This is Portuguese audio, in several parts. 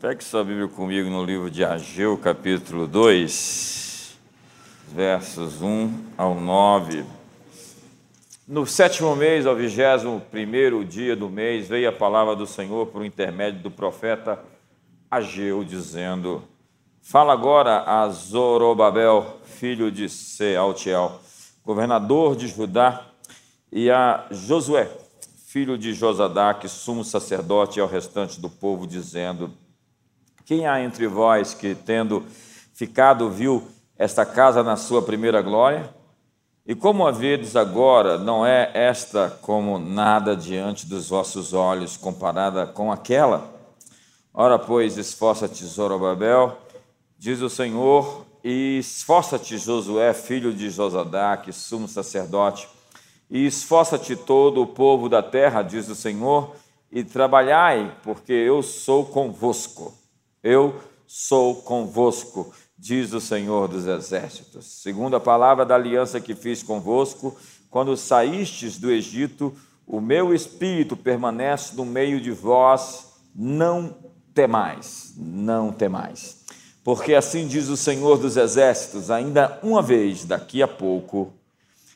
Pegue sua Bíblia comigo no livro de Ageu, capítulo 2, versos 1 ao 9. No sétimo mês, ao vigésimo primeiro dia do mês, veio a palavra do Senhor por intermédio do profeta Ageu, dizendo: Fala agora a Zorobabel, filho de Sealtiel, governador de Judá, e a Josué, filho de Josadaque, sumo sacerdote, e ao restante do povo, dizendo: quem há entre vós que, tendo ficado, viu esta casa na sua primeira glória? E como a vedes agora, não é esta como nada diante dos vossos olhos, comparada com aquela? Ora, pois, esforça-te, Zorobabel, diz o Senhor, e esforça-te, Josué, filho de Josadaque, sumo sacerdote, e esforça-te todo o povo da terra, diz o Senhor, e trabalhai, porque eu sou convosco. Eu sou convosco, diz o Senhor dos Exércitos. Segundo a palavra da aliança que fiz convosco, quando saístes do Egito, o meu espírito permanece no meio de vós, não temais, não temais. Porque assim diz o Senhor dos Exércitos: ainda uma vez, daqui a pouco,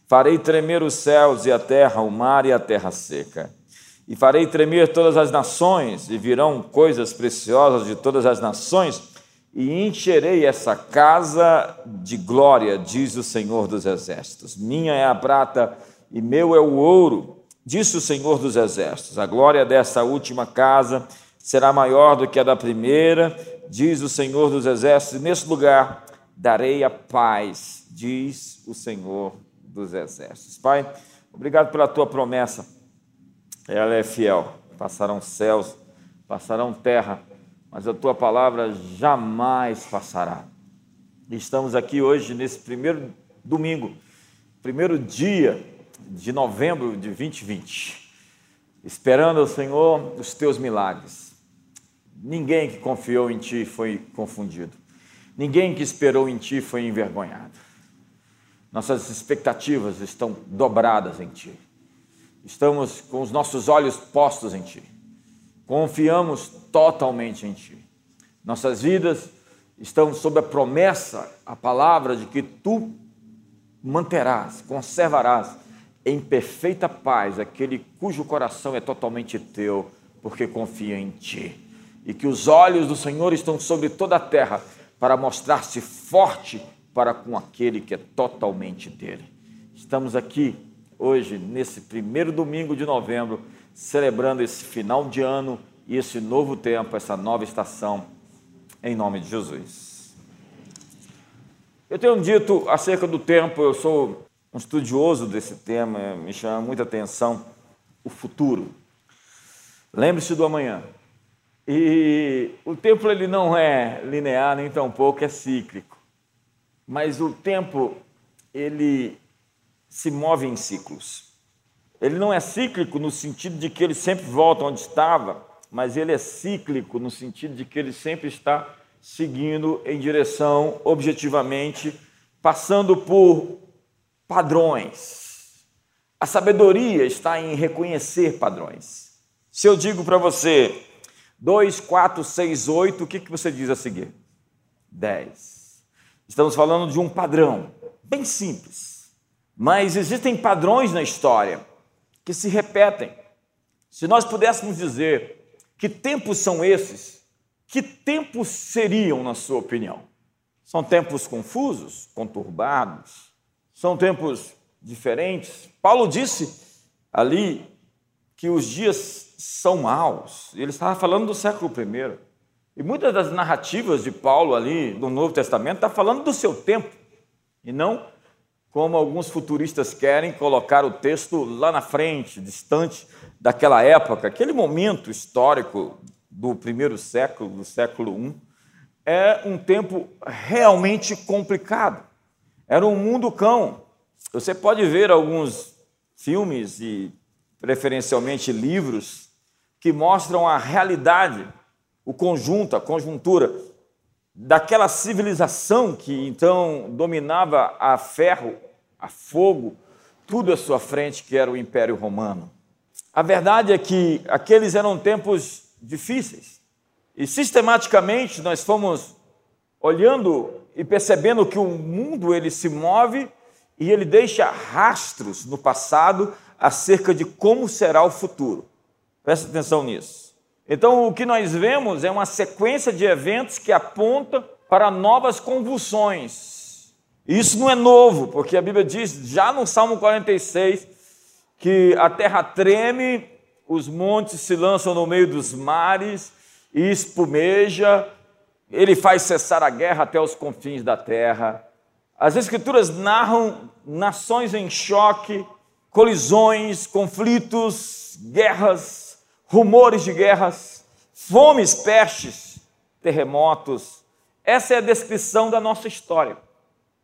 farei tremer os céus e a terra, o mar e a terra seca e farei tremer todas as nações, e virão coisas preciosas de todas as nações, e encherei essa casa de glória, diz o Senhor dos Exércitos. Minha é a prata e meu é o ouro, disse o Senhor dos Exércitos. A glória dessa última casa será maior do que a da primeira, diz o Senhor dos Exércitos. E nesse lugar darei a paz, diz o Senhor dos Exércitos. Pai, obrigado pela tua promessa ela é fiel. Passarão céus, passarão terra, mas a tua palavra jamais passará. Estamos aqui hoje, nesse primeiro domingo, primeiro dia de novembro de 2020, esperando ao Senhor os teus milagres. Ninguém que confiou em ti foi confundido. Ninguém que esperou em ti foi envergonhado. Nossas expectativas estão dobradas em ti estamos com os nossos olhos postos em Ti, confiamos totalmente em Ti. Nossas vidas estão sob a promessa, a palavra de que Tu manterás, conservarás em perfeita paz aquele cujo coração é totalmente Teu, porque confia em Ti. E que os olhos do Senhor estão sobre toda a terra para mostrar-se forte para com aquele que é totalmente dele. Estamos aqui hoje, nesse primeiro domingo de novembro, celebrando esse final de ano e esse novo tempo, essa nova estação, em nome de Jesus. Eu tenho dito acerca do tempo, eu sou um estudioso desse tema, me chama muita atenção o futuro. Lembre-se do amanhã. E o tempo ele não é linear, nem tampouco é cíclico. Mas o tempo ele se move em ciclos. Ele não é cíclico no sentido de que ele sempre volta onde estava, mas ele é cíclico no sentido de que ele sempre está seguindo em direção objetivamente, passando por padrões. A sabedoria está em reconhecer padrões. Se eu digo para você 2, 4, 6, 8, o que, que você diz a seguir? 10. Estamos falando de um padrão bem simples. Mas existem padrões na história que se repetem. Se nós pudéssemos dizer que tempos são esses, que tempos seriam, na sua opinião? São tempos confusos, conturbados? São tempos diferentes? Paulo disse ali que os dias são maus. Ele estava falando do século I. E muitas das narrativas de Paulo ali no Novo Testamento está falando do seu tempo e não como alguns futuristas querem colocar o texto lá na frente, distante daquela época, aquele momento histórico do primeiro século, do século I, é um tempo realmente complicado. Era um mundo cão. Você pode ver alguns filmes e preferencialmente livros que mostram a realidade, o conjunto, a conjuntura daquela civilização que então dominava a ferro, a fogo, tudo à sua frente, que era o Império Romano. A verdade é que aqueles eram tempos difíceis, E sistematicamente nós fomos olhando e percebendo que o mundo ele se move e ele deixa rastros no passado acerca de como será o futuro. Presta atenção nisso. Então, o que nós vemos é uma sequência de eventos que aponta para novas convulsões. Isso não é novo, porque a Bíblia diz, já no Salmo 46, que a terra treme, os montes se lançam no meio dos mares e espumeja, ele faz cessar a guerra até os confins da terra. As Escrituras narram nações em choque, colisões, conflitos, guerras, rumores de guerras, fomes, pestes, terremotos. Essa é a descrição da nossa história.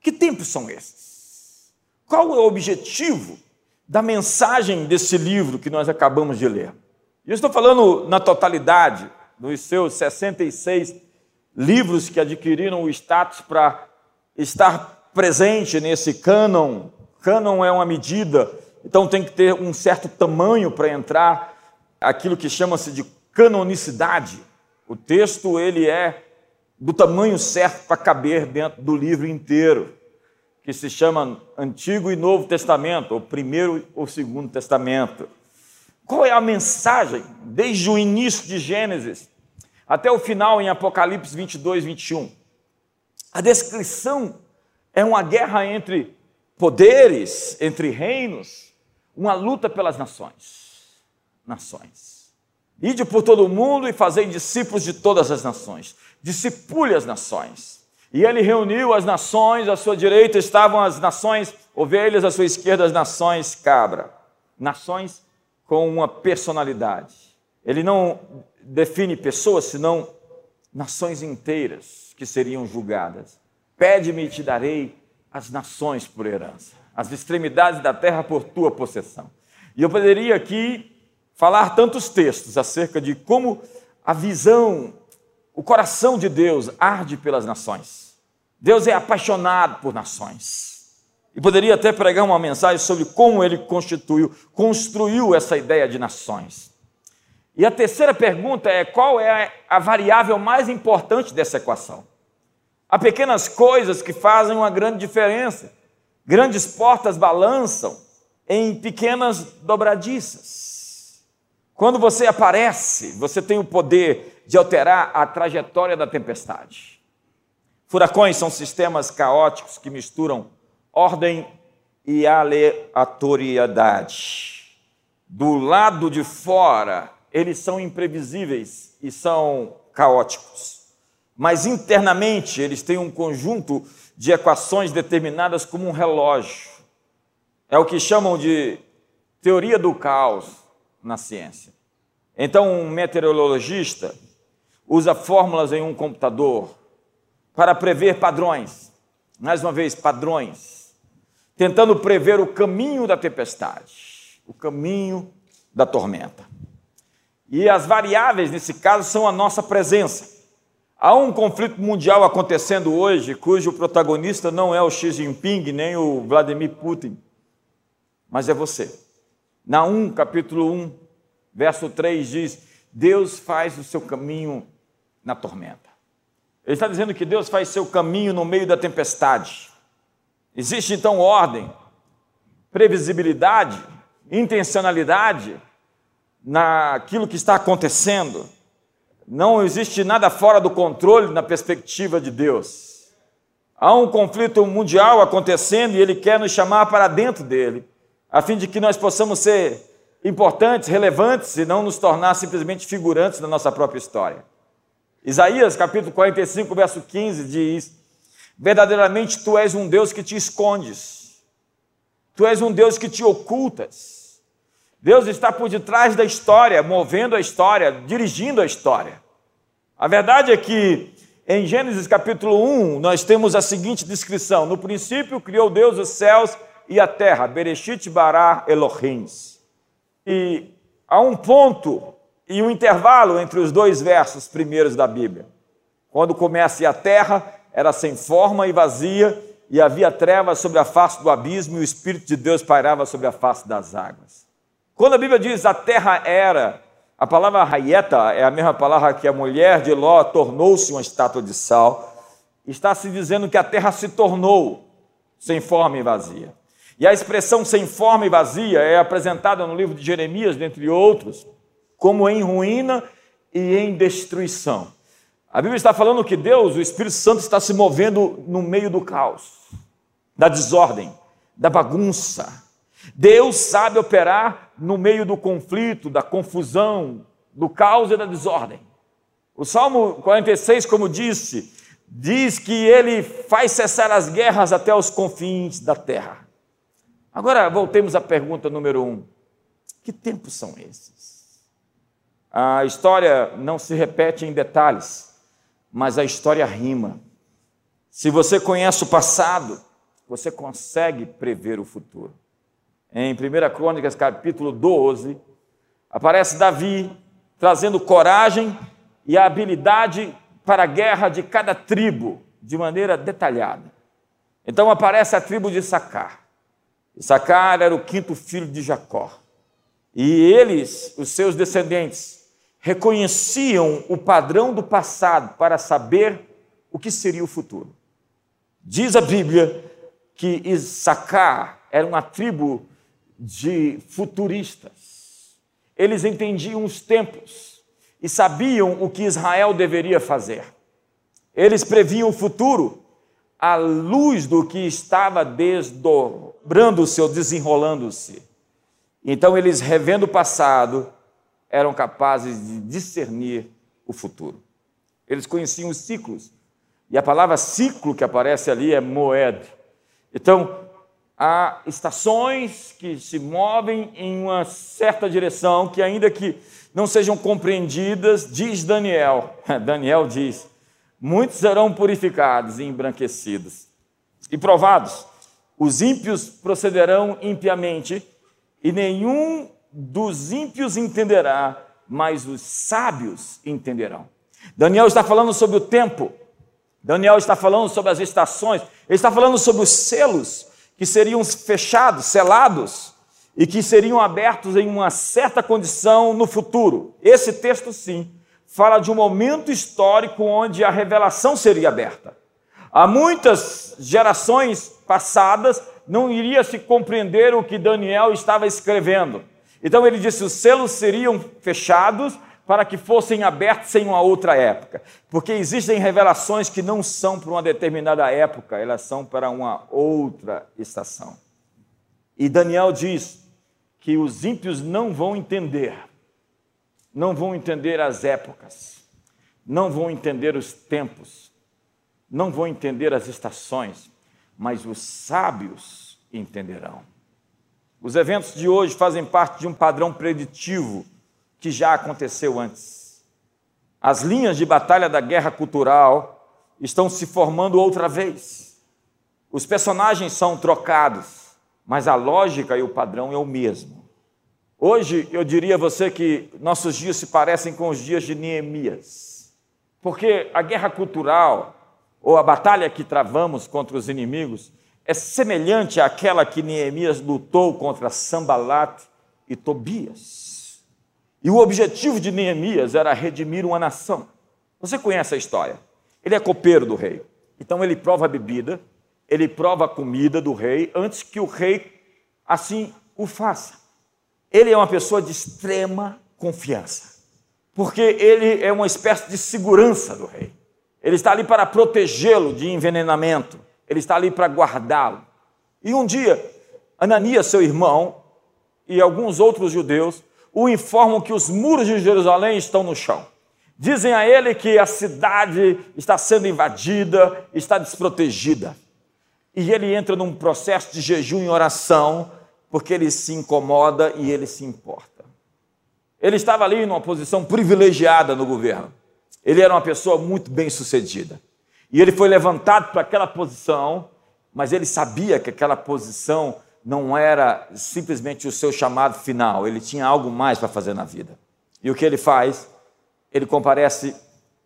Que tempos são esses? Qual é o objetivo da mensagem desse livro que nós acabamos de ler? Eu estou falando na totalidade dos seus 66 livros que adquiriram o status para estar presente nesse cânon. Cânon é uma medida, então tem que ter um certo tamanho para entrar aquilo que chama-se de canonicidade. O texto ele é do tamanho certo para caber dentro do livro inteiro, que se chama Antigo e Novo Testamento, ou Primeiro ou Segundo Testamento. Qual é a mensagem desde o início de Gênesis até o final em Apocalipse 22, 21. A descrição é uma guerra entre poderes, entre reinos, uma luta pelas nações. Nações. Ide por todo o mundo e fazei discípulos de todas as nações. Discipule as nações. E ele reuniu as nações, à sua direita estavam as nações ovelhas, à sua esquerda as nações cabra. Nações com uma personalidade. Ele não define pessoas, senão nações inteiras que seriam julgadas. Pede-me e te darei as nações por herança, as extremidades da terra por tua possessão. E eu poderia aqui falar tantos textos acerca de como a visão, o coração de Deus arde pelas nações. Deus é apaixonado por nações. E poderia até pregar uma mensagem sobre como ele constituiu, construiu essa ideia de nações. E a terceira pergunta é: qual é a variável mais importante dessa equação? Há pequenas coisas que fazem uma grande diferença. Grandes portas balançam em pequenas dobradiças. Quando você aparece, você tem o poder de alterar a trajetória da tempestade. Furacões são sistemas caóticos que misturam ordem e aleatoriedade. Do lado de fora, eles são imprevisíveis e são caóticos. Mas internamente eles têm um conjunto de equações determinadas como um relógio. É o que chamam de teoria do caos na ciência. Então, um meteorologista usa fórmulas em um computador para prever padrões. Mais uma vez, padrões. Tentando prever o caminho da tempestade, o caminho da tormenta. E as variáveis nesse caso são a nossa presença. Há um conflito mundial acontecendo hoje, cujo protagonista não é o Xi Jinping nem o Vladimir Putin, mas é você. Na 1, capítulo 1, verso 3 diz: Deus faz o seu caminho na tormenta. Ele está dizendo que Deus faz seu caminho no meio da tempestade. Existe então ordem, previsibilidade, intencionalidade, naquilo que está acontecendo. Não existe nada fora do controle na perspectiva de Deus. Há um conflito mundial acontecendo e Ele quer nos chamar para dentro dele, a fim de que nós possamos ser importantes, relevantes e não nos tornar simplesmente figurantes da nossa própria história. Isaías capítulo 45, verso 15 diz: Verdadeiramente tu és um Deus que te escondes, tu és um Deus que te ocultas. Deus está por detrás da história, movendo a história, dirigindo a história. A verdade é que em Gênesis capítulo 1, nós temos a seguinte descrição: No princípio criou Deus os céus e a terra, Bereshit bara Elohim. E há um ponto e um intervalo entre os dois versos primeiros da Bíblia. Quando começa e a terra era sem forma e vazia, e havia trevas sobre a face do abismo, e o Espírito de Deus pairava sobre a face das águas. Quando a Bíblia diz a terra era, A palavra raieta é a mesma palavra que a mulher de Ló tornou-se uma estátua de sal. Está se dizendo que a terra se tornou sem forma e vazia. E a expressão sem forma e vazia é apresentada no livro de Jeremias, dentre outros, como em ruína e em destruição. A Bíblia está falando que Deus, o Espírito Santo, está se movendo no meio do caos, da desordem, da bagunça. Deus sabe operar no meio do conflito, da confusão, do caos e da desordem. O Salmo 46, como disse, diz que ele faz cessar as guerras até os confins da terra. Agora, voltemos à pergunta número um: que tempos são esses? A história não se repete em detalhes, mas a história rima. Se você conhece o passado, você consegue prever o futuro em 1 Crônicas, capítulo 12, aparece Davi trazendo coragem e a habilidade para a guerra de cada tribo de maneira detalhada. Então aparece a tribo de Sacar. Sacar era o quinto filho de Jacó. E eles, os seus descendentes, reconheciam o padrão do passado para saber o que seria o futuro. Diz a Bíblia que Issacar era uma tribo de futuristas. Eles entendiam os tempos e sabiam o que Israel deveria fazer. Eles previam o futuro à luz do que estava desdobrando-se ou desenrolando-se. Então, eles, revendo o passado, eram capazes de discernir o futuro. Eles conheciam os ciclos. E a palavra ciclo que aparece ali é moed. Então, há estações que se movem em uma certa direção, que ainda que não sejam compreendidas, diz Daniel. Daniel diz: muitos serão purificados e embranquecidos e provados. Os ímpios procederão impiamente, e nenhum dos ímpios entenderá, mas os sábios entenderão. Daniel está falando sobre o tempo, Daniel está falando sobre as estações, ele está falando sobre os selos que seriam fechados, selados e que seriam abertos em uma certa condição no futuro. Esse texto, sim, fala de um momento histórico onde a revelação seria aberta. Há muitas gerações passadas não iria se compreender o que Daniel estava escrevendo. Então ele disse: os selos seriam fechados para que fossem abertos em uma outra época. Porque existem revelações que não são para uma determinada época, elas são para uma outra estação. E Daniel diz que os ímpios não vão entender, não vão entender as épocas, não vão entender os tempos, não vão entender as estações, mas os sábios entenderão. Os eventos de hoje fazem parte de um padrão preditivo que já aconteceu antes. As linhas de batalha da guerra cultural estão se formando outra vez. Os personagens são trocados, mas a lógica e o padrão é o mesmo. Hoje eu diria a você que nossos dias se parecem com os dias de Neemias, porque a guerra cultural ou a batalha que travamos contra os inimigos é semelhante àquela que Neemias lutou contra Sambalat e Tobias. E o objetivo de Neemias era redimir uma nação. Você conhece a história? Ele é copeiro do rei. Então ele prova a bebida, ele prova a comida do rei antes que o rei assim o faça. Ele é uma pessoa de extrema confiança, porque ele é uma espécie de segurança do rei. Ele está ali para protegê-lo de envenenamento, ele está ali para guardá-lo. E um dia, Ananias, seu irmão, e alguns outros judeus o informam que os muros de Jerusalém estão no chão. Dizem a ele que a cidade está sendo invadida, está desprotegida. E ele entra num processo de jejum e oração, porque ele se incomoda e ele se importa. Ele estava ali numa posição privilegiada no governo. Ele era uma pessoa muito bem sucedida. E ele foi levantado para aquela posição, mas ele sabia que aquela posição não era simplesmente o seu chamado final, ele tinha algo mais para fazer na vida. E o que ele faz? Ele comparece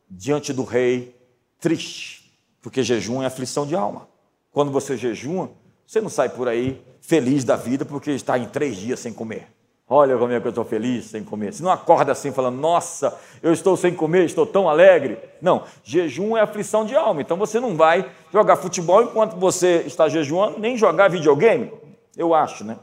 diante do rei triste, porque jejum é aflição de alma. Quando você jejuma, você não sai por aí feliz da vida porque está em três dias sem comer. Olha como é que eu estou feliz sem comer. Você não acorda assim falando, nossa, eu estou sem comer, estou tão alegre. Não, jejum é aflição de alma. Então você não vai jogar futebol enquanto você está jejuando, nem jogar videogame. Eu acho, né?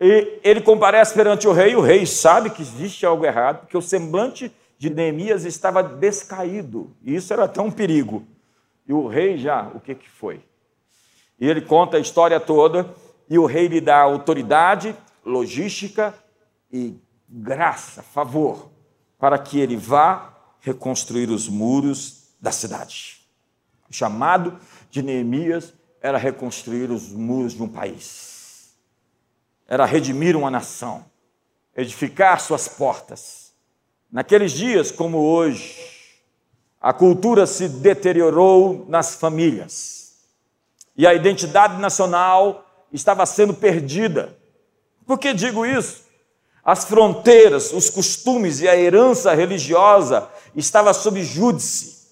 E ele comparece perante o rei, e o rei sabe que existe algo errado, porque o semblante de Neemias estava descaído. E isso era tão perigo. E o rei já, o que, que foi? E ele conta a história toda e o rei lhe dá autoridade, logística e graça, favor, para que ele vá reconstruir os muros da cidade. O chamado de Neemias era reconstruir os muros de um país, era redimir uma nação, edificar suas portas. Naqueles dias, como hoje, a cultura se deteriorou nas famílias e a identidade nacional estava sendo perdida. Por que digo isso? As fronteiras, os costumes e a herança religiosa estava sob júdice.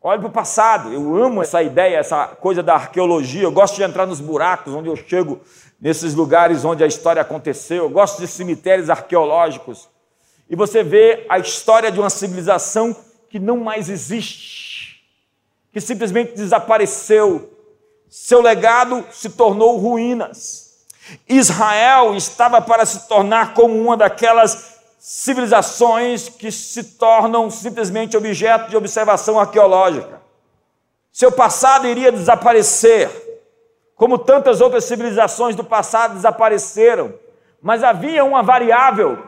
Olhe para o passado, eu amo essa ideia, essa coisa da arqueologia. Eu gosto de entrar nos buracos onde eu chego, nesses lugares onde a história aconteceu. Eu gosto de cemitérios arqueológicos. E você vê a história de uma civilização que não mais existe, que simplesmente desapareceu, seu legado se tornou ruínas. Israel estava para se tornar como uma daquelas civilizações que se tornam simplesmente objeto de observação arqueológica. Seu passado iria desaparecer, como tantas outras civilizações do passado desapareceram, mas havia uma variável,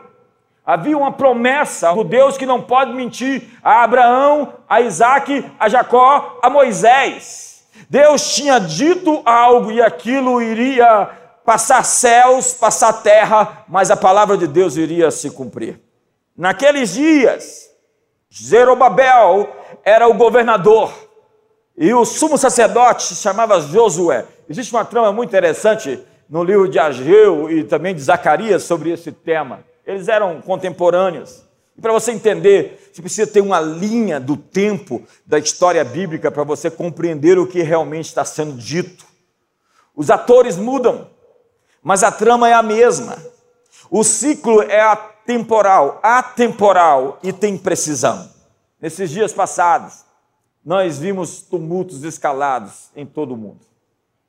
havia uma promessa do Deus que não pode mentir a Abraão, a Isaac, a Jacó, a Moisés. Deus tinha dito algo e aquilo iria passar céus, passar terra, mas a palavra de Deus iria se cumprir. Naqueles dias, Zerobabel era o governador e o sumo sacerdote se chamava Josué. Existe uma trama muito interessante no livro de Ageu e também de Zacarias sobre esse tema. Eles eram contemporâneos. E para você entender, você precisa ter uma linha do tempo da história bíblica para você compreender o que realmente está sendo dito. Os atores mudam, mas a trama é a mesma. O ciclo é atemporal, atemporal e tem precisão. Nesses dias passados, nós vimos tumultos escalados em todo o mundo.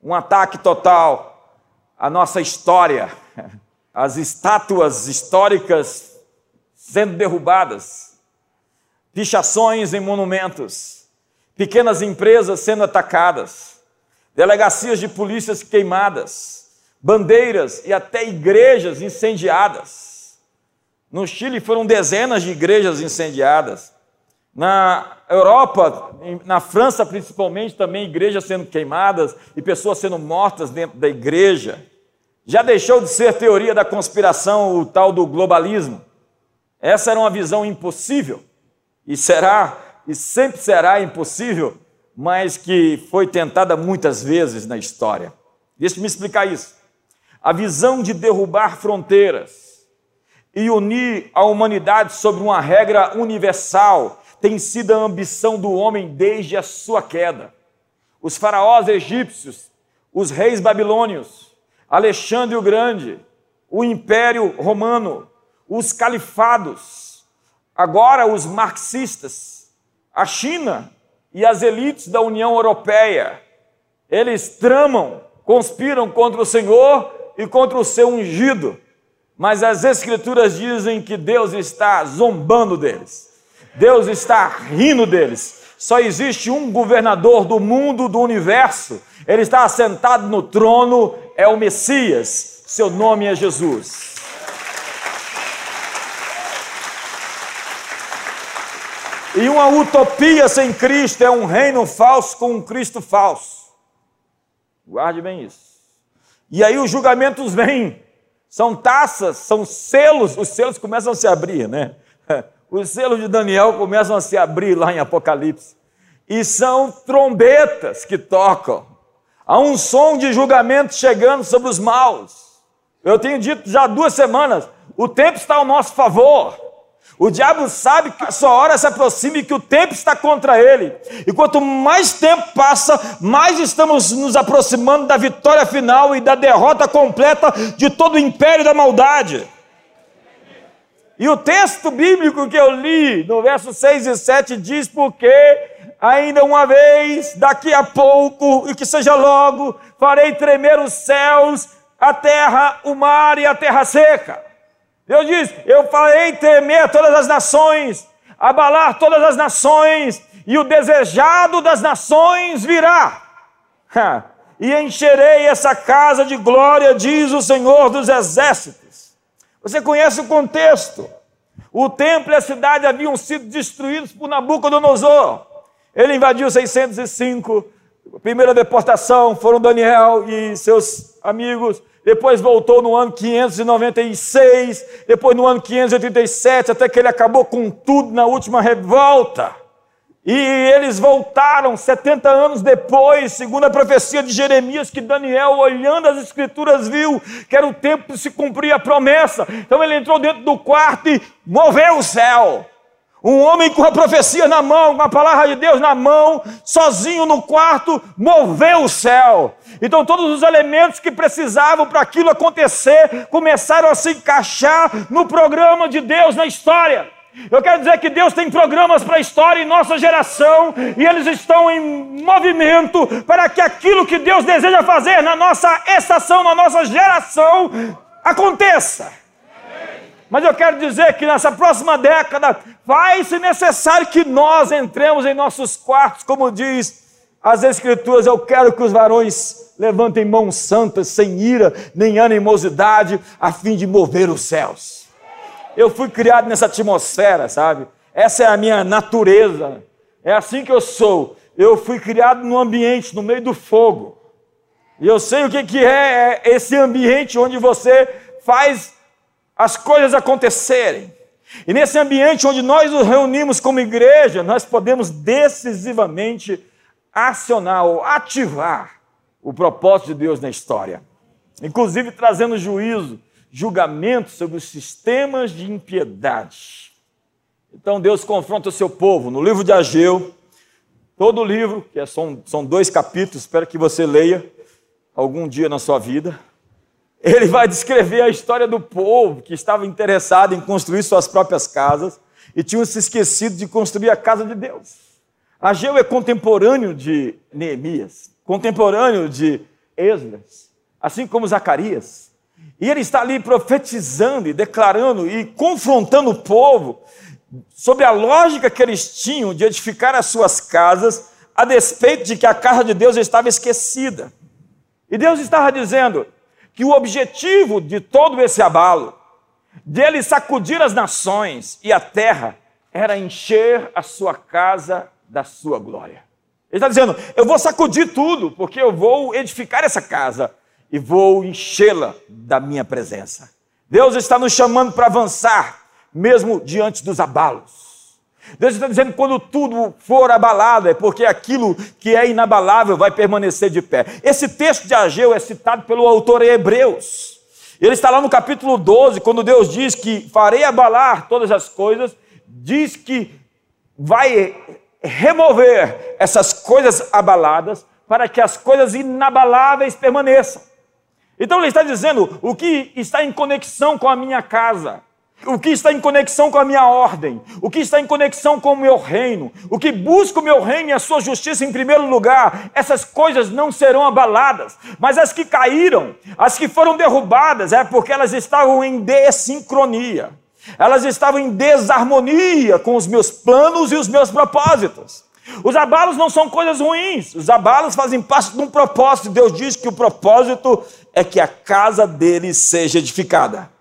Um ataque total à nossa história. As estátuas históricas sendo derrubadas, pichações em monumentos, pequenas empresas sendo atacadas, delegacias de polícias queimadas, bandeiras e até igrejas incendiadas. No Chile foram dezenas de igrejas incendiadas. Na Europa, na França principalmente, também igrejas sendo queimadas e pessoas sendo mortas dentro da igreja. Já deixou de ser teoria da conspiração o tal do globalismo. Essa era uma visão impossível, e será, e sempre será impossível, mas que foi tentada muitas vezes na história. Deixe-me explicar isso. A visão de derrubar fronteiras e unir a humanidade sobre uma regra universal tem sido a ambição do homem desde a sua queda. Os faraós egípcios, os reis babilônios, Alexandre o Grande, o Império Romano, os califados, agora os marxistas, a China e as elites da União Europeia, eles tramam, conspiram contra o Senhor e contra o seu ungido, mas as Escrituras dizem que Deus está zombando deles, Deus está rindo deles. Só existe um governador do mundo, do universo, ele está assentado no trono, é o Messias, seu nome é Jesus. E uma utopia sem Cristo é um reino falso com um Cristo falso. Guarde bem isso. E aí os julgamentos vêm. São taças, são selos, os selos começam a se abrir, né? Os selos de Daniel começam a se abrir lá em Apocalipse. E são trombetas que tocam. Há um som de julgamento chegando sobre os maus. Eu tenho dito já há duas semanas: o tempo está ao nosso favor. O diabo sabe que a sua hora se aproxima e que o tempo está contra ele. E quanto mais tempo passa, mais estamos nos aproximando da vitória final e da derrota completa de todo o império da maldade. E o texto bíblico que eu li, no verso 6 e 7, diz: Porque ainda uma vez, daqui a pouco, e que seja logo, farei tremer os céus, a terra, o mar e a terra seca. Deus diz: Eu farei tremer todas as nações, abalar todas as nações, e o desejado das nações virá. e encherei essa casa de glória, diz o Senhor dos Exércitos. Você conhece o contexto? O templo e a cidade haviam sido destruídos por Nabucodonosor. Ele invadiu 605. A primeira deportação foram Daniel e seus amigos depois voltou no ano 596, depois no ano 587, até que ele acabou com tudo na última revolta. E eles voltaram 70 anos depois, segundo a profecia de Jeremias, que Daniel, olhando as escrituras, viu que era o tempo de se cumprir a promessa. Então ele entrou dentro do quarto e moveu o céu. Um homem com a profecia na mão, com a palavra de Deus na mão, sozinho no quarto, moveu o céu. Então, todos os elementos que precisavam para aquilo acontecer começaram a se encaixar no programa de Deus na história. Eu quero dizer que Deus tem programas para a história em nossa geração e eles estão em movimento para que aquilo que Deus deseja fazer na nossa estação, na nossa geração, aconteça. Mas eu quero dizer que nessa próxima década vai ser necessário que nós entremos em nossos quartos, como diz as Escrituras. Eu quero que os varões levantem mãos santas, sem ira nem animosidade, a fim de mover os céus. Eu fui criado nessa atmosfera, sabe? Essa é a minha natureza. É assim que eu sou. Eu fui criado num ambiente, no meio do fogo. E eu sei o que, que é, é esse ambiente onde você faz as coisas acontecerem. E nesse ambiente onde nós nos reunimos como igreja, nós podemos decisivamente acionar ou ativar o propósito de Deus na história, inclusive trazendo juízo, julgamento sobre os sistemas de impiedade. Então Deus confronta o seu povo no livro de Ageu, todo o livro, que é, são, são dois capítulos, espero que você leia algum dia na sua vida. Ele vai descrever a história do povo que estava interessado em construir suas próprias casas e tinham se esquecido de construir a casa de Deus. Ageu é contemporâneo de Neemias, contemporâneo de Esdras, assim como Zacarias. E ele está ali profetizando e declarando e confrontando o povo sobre a lógica que eles tinham de edificar as suas casas, a despeito de que a casa de Deus estava esquecida. E Deus estava dizendo: que o objetivo de todo esse abalo, dele sacudir as nações e a terra, era encher a sua casa da sua glória. Ele está dizendo: eu vou sacudir tudo, porque eu vou edificar essa casa e vou enchê-la da minha presença. Deus está nos chamando para avançar, mesmo diante dos abalos. Deus está dizendo que quando tudo for abalado, é porque aquilo que é inabalável vai permanecer de pé. Esse texto de Ageu é citado pelo autor em Hebreus. Ele está lá no capítulo 12, quando Deus diz que farei abalar todas as coisas, diz que vai remover essas coisas abaladas para que as coisas inabaláveis permaneçam. Então ele está dizendo o que está em conexão com a minha casa, o que está em conexão com a minha ordem, o que está em conexão com o meu reino, o que busca o meu reino e a sua justiça em primeiro lugar, essas coisas não serão abaladas, mas as que caíram, as que foram derrubadas, é porque elas estavam em desincronia, elas estavam em desarmonia com os meus planos e os meus propósitos. Os abalos não são coisas ruins, os abalos fazem parte de um propósito. Deus diz que o propósito é que a casa deles seja edificada.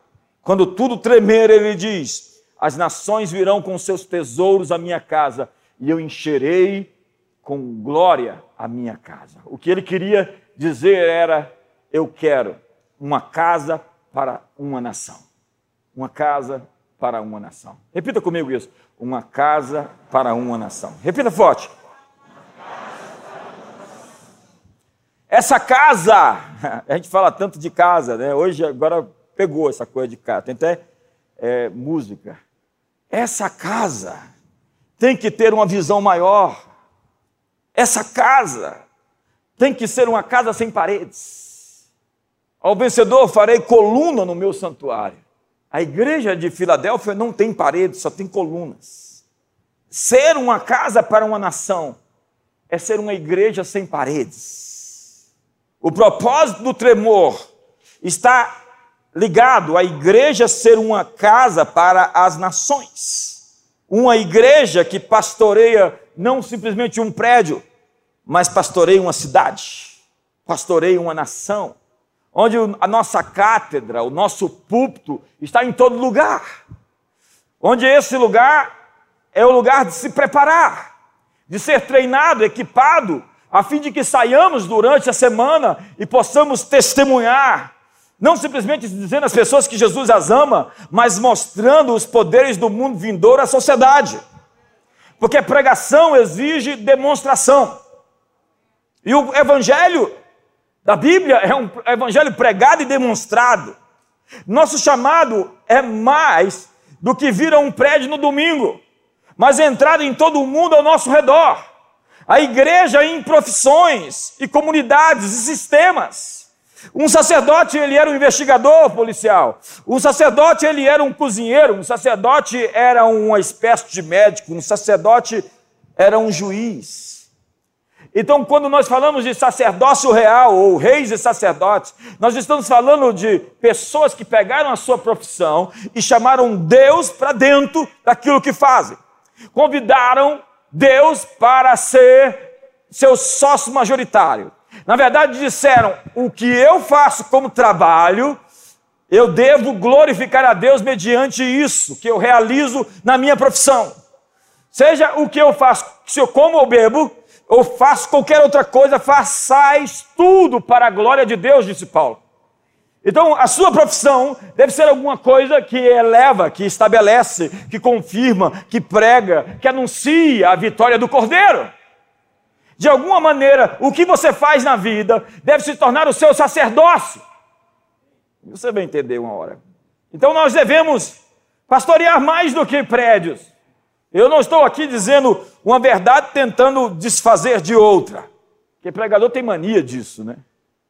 Quando tudo tremer, ele diz: As nações virão com seus tesouros à minha casa, e eu encherei com glória a minha casa. O que ele queria dizer era: Eu quero uma casa para uma nação. Uma casa para uma nação. Repita comigo isso. Uma casa para uma nação. Repita forte. Essa casa, a gente fala tanto de casa, né? Hoje, agora pegou essa coisa de casa. Tem até é, música. essa casa tem que ter uma visão maior. Essa casa tem que ser uma casa sem paredes. Ao vencedor farei coluna no meu santuário. A igreja de Filadélfia não tem paredes, só tem colunas. Ser uma casa para uma nação é ser uma igreja sem paredes. O propósito do tremor está ligado à igreja ser uma casa para as nações. Uma igreja que pastoreia não simplesmente um prédio, mas pastoreia uma cidade, pastoreia uma nação, onde a nossa cátedra, o nosso púlpito está em todo lugar. Onde esse lugar é o lugar de se preparar, de ser treinado, equipado, a fim de que saiamos durante a semana e possamos testemunhar não simplesmente dizendo às pessoas que Jesus as ama, mas mostrando os poderes do mundo vindouro à sociedade. Porque pregação exige demonstração. E o evangelho da Bíblia é um evangelho pregado e demonstrado. Nosso chamado é mais do que vir a um prédio no domingo, mas entrar em todo o mundo ao nosso redor. A igreja em profissões e comunidades e sistemas. Um sacerdote, ele era um investigador policial. Um sacerdote, ele era um cozinheiro. Um sacerdote era uma espécie de médico. Um sacerdote era um juiz. Então, quando nós falamos de sacerdócio real, ou reis e sacerdotes, nós estamos falando de pessoas que pegaram a sua profissão e chamaram Deus para dentro daquilo que fazem. Convidaram Deus para ser seu sócio majoritário. Na verdade, disseram: o que eu faço como trabalho, eu devo glorificar a Deus mediante isso que eu realizo na minha profissão. Seja o que eu faço, se eu como ou bebo, ou faço qualquer outra coisa, façais tudo para a glória de Deus, disse Paulo. Então, a sua profissão deve ser alguma coisa que eleva, que estabelece, que confirma, que prega, que anuncia a vitória do Cordeiro. De alguma maneira, o que você faz na vida deve se tornar o seu sacerdócio. Você vai entender uma hora. Então nós devemos pastorear mais do que prédios. Eu não estou aqui dizendo uma verdade tentando desfazer de outra. Porque pregador tem mania disso, né?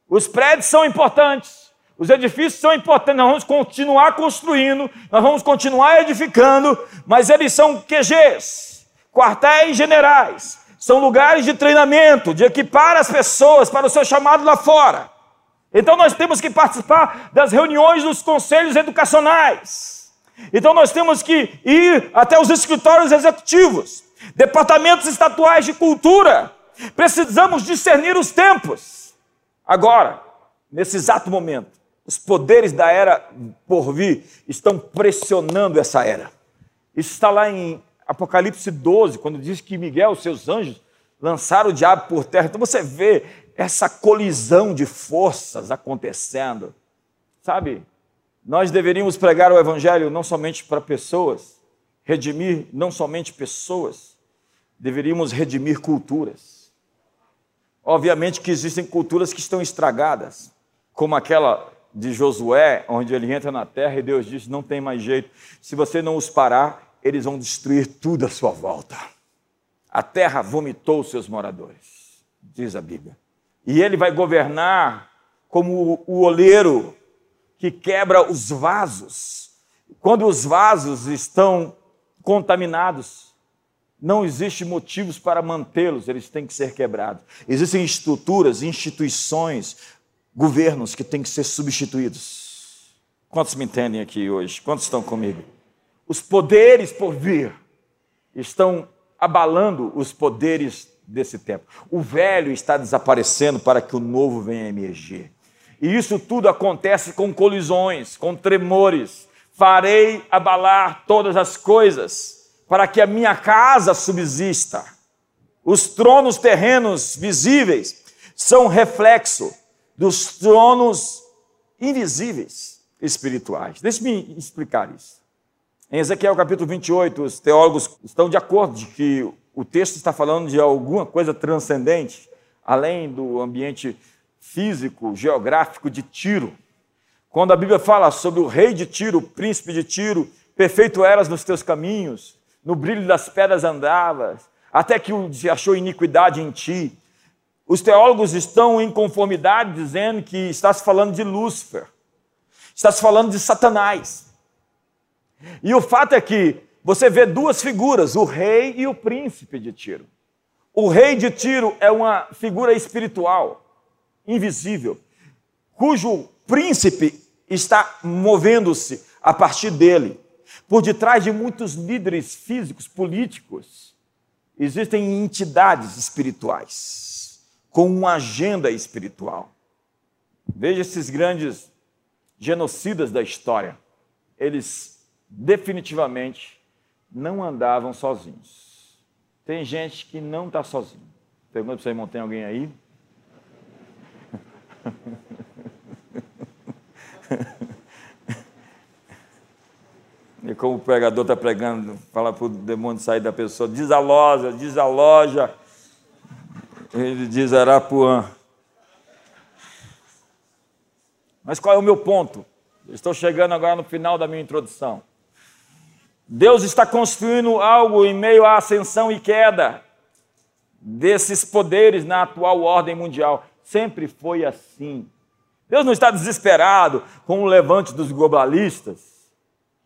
Os prédios são importantes, os edifícios são importantes, nós vamos continuar construindo, nós vamos continuar edificando, mas eles são QGs, quartéis generais, são lugares de treinamento, de equipar as pessoas para o seu chamado lá fora. Então nós temos que participar das reuniões dos conselhos educacionais. Então nós temos que ir até os escritórios executivos, departamentos estatuais de cultura. Precisamos discernir os tempos. Agora, nesse exato momento, os poderes da era por vir estão pressionando essa era. Isso está lá em Apocalipse 12, quando diz que Miguel, os seus anjos, lançaram o diabo por terra. Então você vê essa colisão de forças acontecendo. Sabe? Nós deveríamos pregar o evangelho não somente para pessoas, redimir não somente pessoas, deveríamos redimir culturas. Obviamente que existem culturas que estão estragadas, como aquela de Josué, onde ele entra na terra e Deus diz: não tem mais jeito. Se você não os parar, eles vão destruir tudo à sua volta. A terra vomitou os seus moradores, diz a Bíblia. E ele vai governar como o oleiro que quebra os vasos. Quando os vasos estão contaminados, não existe motivos para mantê-los, eles têm que ser quebrados. Existem estruturas, instituições, governos que têm que ser substituídos. Quantos me entendem aqui hoje? Quantos estão comigo? Os poderes por vir estão abalando os poderes desse tempo. O velho está desaparecendo para que o novo venha emergir. E isso tudo acontece com colisões, com tremores. Farei abalar todas as coisas para que a minha casa subsista. Os tronos terrenos visíveis são reflexo dos tronos invisíveis espirituais. Deixe-me explicar isso. Em Ezequiel capítulo 28, os teólogos estão de acordo de que o texto está falando de alguma coisa transcendente, além do ambiente físico, geográfico de Tiro. Quando a Bíblia fala sobre o rei de Tiro, o príncipe de Tiro, perfeito eras nos teus caminhos, no brilho das pedras andavas, até que se achou iniquidade em ti. Os teólogos estão em conformidade dizendo que estás falando de Lúcifer, estás falando de Satanás. E o fato é que você vê duas figuras, o rei e o príncipe de Tiro. O rei de Tiro é uma figura espiritual, invisível, cujo príncipe está movendo-se a partir dele. Por detrás de muitos líderes físicos, políticos, existem entidades espirituais com uma agenda espiritual. Veja esses grandes genocidas da história. Eles definitivamente não andavam sozinhos. Tem gente que não está sozinho. Pergunta para você, irmão, tem alguém aí? E como o pregador está pregando, fala para o demônio sair da pessoa, desaloja, desaloja. Ele diz Arapuã. Mas qual é o meu ponto? Estou chegando agora no final da minha introdução. Deus está construindo algo em meio à ascensão e queda desses poderes na atual ordem mundial. Sempre foi assim. Deus não está desesperado com o levante dos globalistas.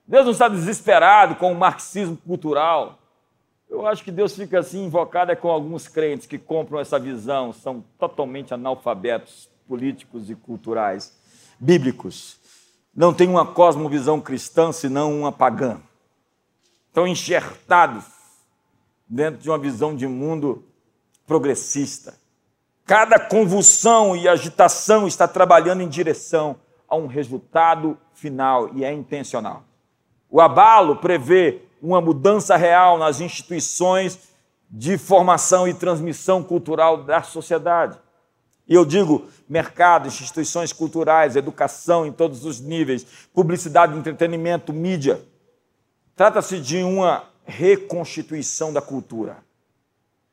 Deus não está desesperado com o marxismo cultural. Eu acho que Deus fica assim invocado é com alguns crentes que compram essa visão, são totalmente analfabetos políticos e culturais, bíblicos. Não tem uma cosmovisão cristã, senão uma pagã. Estão enxertados dentro de uma visão de mundo progressista. Cada convulsão e agitação está trabalhando em direção a um resultado final e é intencional. O abalo prevê uma mudança real nas instituições de formação e transmissão cultural da sociedade. E eu digo mercado, instituições culturais, educação em todos os níveis, publicidade, entretenimento, mídia. Trata-se de uma reconstituição da cultura,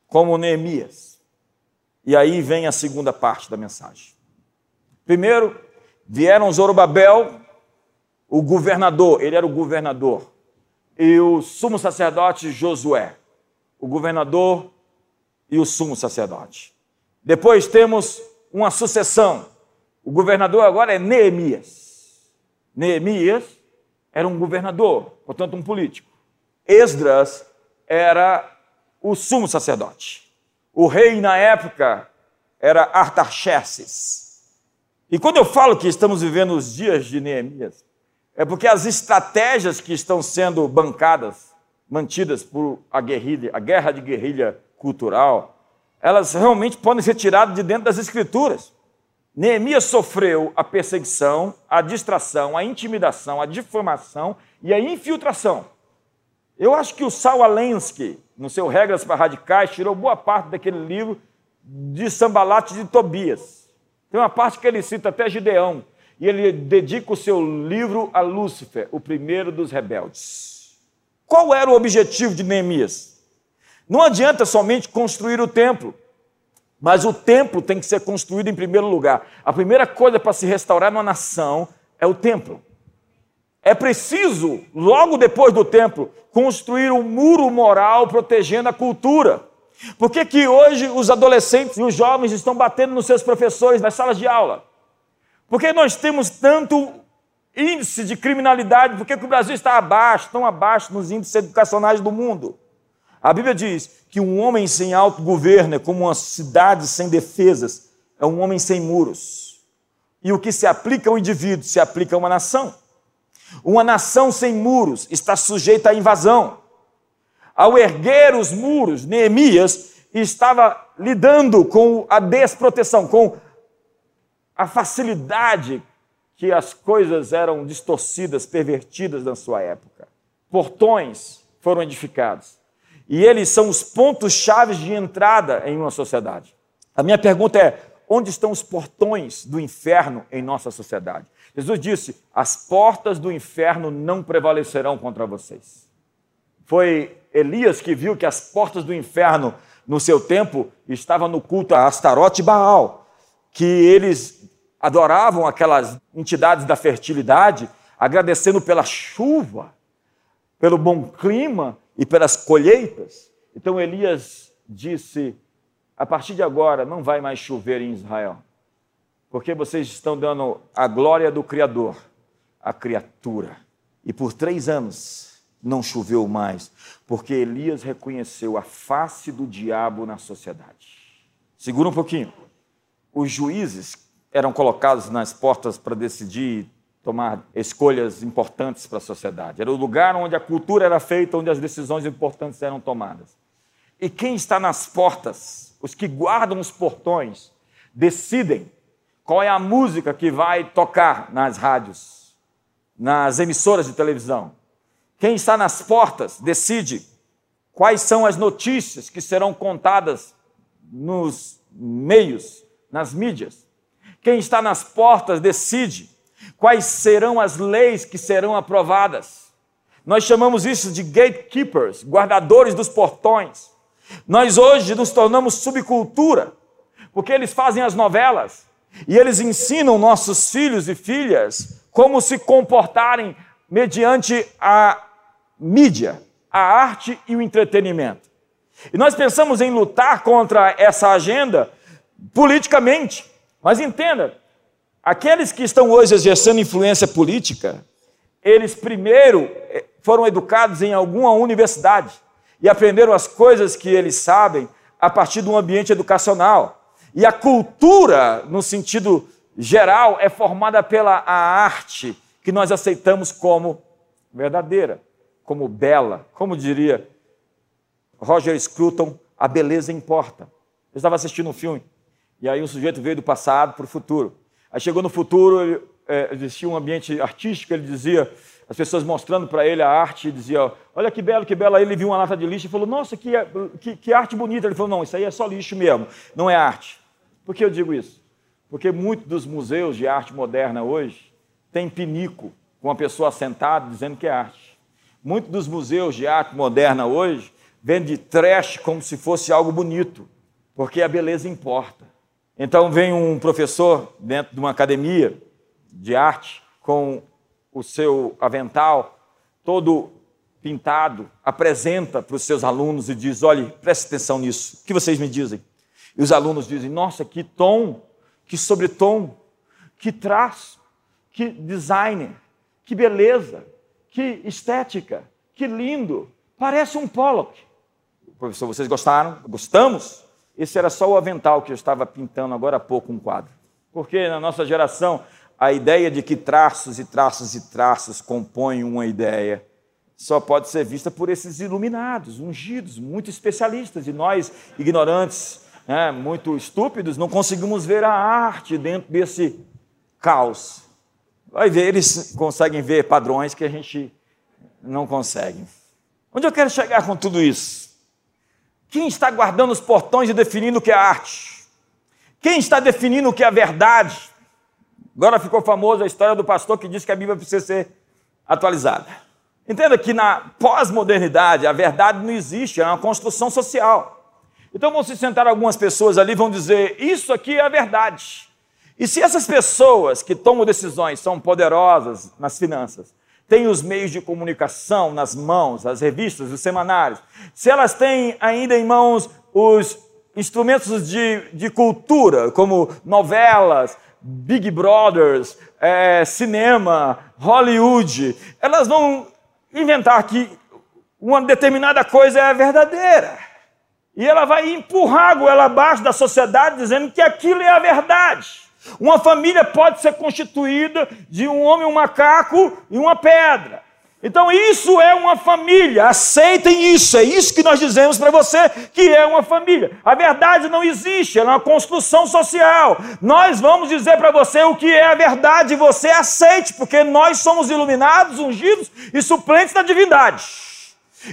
como Neemias. E aí vem a segunda parte da mensagem. Primeiro, vieram Zorobabel, o governador, ele era o governador, e o sumo sacerdote Josué, o governador e o sumo sacerdote. Depois temos uma sucessão. O governador agora é Neemias. Neemias era um governador, portanto, um político. Esdras era o sumo sacerdote. O rei na época era Artaxerxes. E quando eu falo que estamos vivendo os dias de Neemias, é porque as estratégias que estão sendo bancadas, mantidas por a guerrilha, a guerra de guerrilha cultural, elas realmente podem ser tiradas de dentro das escrituras. Neemias sofreu a perseguição, a distração, a intimidação, a difamação e a infiltração. Eu acho que o Saul Alensky, no seu Regras para Radicais, tirou boa parte daquele livro de Sambalate de Tobias. Tem uma parte que ele cita até Gideão, e ele dedica o seu livro a Lúcifer, o primeiro dos rebeldes. Qual era o objetivo de Neemias? Não adianta somente construir o templo, mas o templo tem que ser construído em primeiro lugar. A primeira coisa para se restaurar numa nação é o templo. É preciso, logo depois do templo, construir um muro moral protegendo a cultura. Por que, que hoje os adolescentes e os jovens estão batendo nos seus professores nas salas de aula? Por que nós temos tanto índice de criminalidade? Por que, que o Brasil está abaixo, tão abaixo nos índices educacionais do mundo? A Bíblia diz que um homem sem autogoverno é como uma cidade sem defesas, é um homem sem muros. E o que se aplica ao indivíduo se aplica a uma nação. Uma nação sem muros está sujeita à invasão. Ao erguer os muros, Neemias estava lidando com a desproteção, com a facilidade que as coisas eram distorcidas, pervertidas na sua época. Portões foram edificados. E eles são os pontos chaves de entrada em uma sociedade. A minha pergunta é: onde estão os portões do inferno em nossa sociedade? Jesus disse: as portas do inferno não prevalecerão contra vocês. Foi Elias que viu que as portas do inferno no seu tempo estavam no culto a Astarote e Baal, que eles adoravam aquelas entidades da fertilidade, agradecendo pela chuva, pelo bom clima e pelas colheitas. Então Elias disse: a partir de agora não vai mais chover em Israel, porque vocês estão dando a glória do Criador à criatura. E por três anos não choveu mais, porque Elias reconheceu a face do diabo na sociedade. Segura um pouquinho. Os juízes eram colocados nas portas para decidir tomar escolhas importantes para a sociedade. Era o lugar onde a cultura era feita, onde as decisões importantes eram tomadas. E quem está nas portas, os que guardam os portões, decidem qual é a música que vai tocar nas rádios, nas emissoras de televisão. Quem está nas portas decide quais são as notícias que serão contadas nos meios, nas mídias. Quem está nas portas decide quais serão as leis que serão aprovadas. Nós chamamos isso de gatekeepers, guardadores dos portões. Nós hoje nos tornamos subcultura, porque eles fazem as novelas e eles ensinam nossos filhos e filhas como se comportarem mediante a mídia, a arte e o entretenimento. E nós pensamos em lutar contra essa agenda politicamente. Mas entenda, Aqueles que estão hoje exercendo influência política, eles primeiro eh, foram educados em alguma universidade e aprenderam as coisas que eles sabem a partir de um ambiente educacional. E a cultura, no sentido geral, é formada pela arte que nós aceitamos como verdadeira, como bela, como diria Roger Scruton, a beleza importa. Eu estava assistindo um filme e aí um sujeito veio do passado para o futuro. Aí chegou no futuro, é, existia um ambiente artístico, ele dizia, as pessoas mostrando para ele a arte, dizia, olha que belo, que belo. Aí ele viu uma lata de lixo e falou, nossa, que, que, que arte bonita. Ele falou, não, isso aí é só lixo mesmo, não é arte. Por que eu digo isso? Porque muitos dos museus de arte moderna hoje têm pinico com uma pessoa sentada dizendo que é arte. Muitos dos museus de arte moderna hoje vendem trash como se fosse algo bonito, porque a beleza importa. Então vem um professor dentro de uma academia de arte com o seu avental todo pintado, apresenta para os seus alunos e diz: olhe, preste atenção nisso, o que vocês me dizem? E os alunos dizem: nossa, que tom, que sobretom, que traço, que design, que beleza, que estética, que lindo, parece um Pollock. Professor, vocês gostaram? Gostamos? Esse era só o avental que eu estava pintando agora há pouco um quadro. Porque na nossa geração, a ideia de que traços e traços e traços compõem uma ideia só pode ser vista por esses iluminados, ungidos, muito especialistas. E nós, ignorantes, né, muito estúpidos, não conseguimos ver a arte dentro desse caos. Vai ver, eles conseguem ver padrões que a gente não consegue. Onde eu quero chegar com tudo isso? Quem está guardando os portões e definindo o que é arte? Quem está definindo o que é verdade? Agora ficou famosa a história do pastor que disse que a Bíblia precisa ser atualizada. Entenda que na pós-modernidade a verdade não existe, é uma construção social. Então vão se sentar algumas pessoas ali e vão dizer: Isso aqui é a verdade. E se essas pessoas que tomam decisões são poderosas nas finanças, têm os meios de comunicação nas mãos, as revistas, os semanários, se elas têm ainda em mãos os instrumentos de, de cultura, como novelas, Big Brothers, é, cinema, Hollywood, elas vão inventar que uma determinada coisa é verdadeira. E ela vai empurrar a goela abaixo da sociedade dizendo que aquilo é a verdade. Uma família pode ser constituída de um homem, um macaco e uma pedra. Então, isso é uma família, aceitem isso, é isso que nós dizemos para você que é uma família. A verdade não existe, ela é uma construção social. Nós vamos dizer para você o que é a verdade e você aceite, porque nós somos iluminados, ungidos e suplentes da divindade.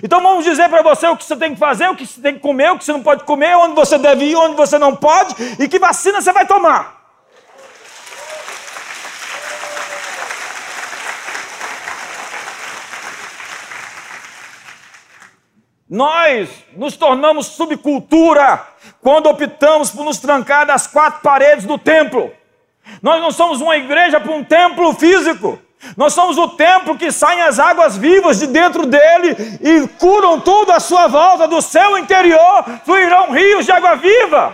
Então vamos dizer para você o que você tem que fazer, o que você tem que comer, o que você não pode comer, onde você deve ir, onde você não pode e que vacina você vai tomar. Nós nos tornamos subcultura quando optamos por nos trancar das quatro paredes do templo. Nós não somos uma igreja para um templo físico. Nós somos o templo que saem as águas vivas de dentro dele e curam tudo à sua volta, do seu interior fluirão rios de água viva.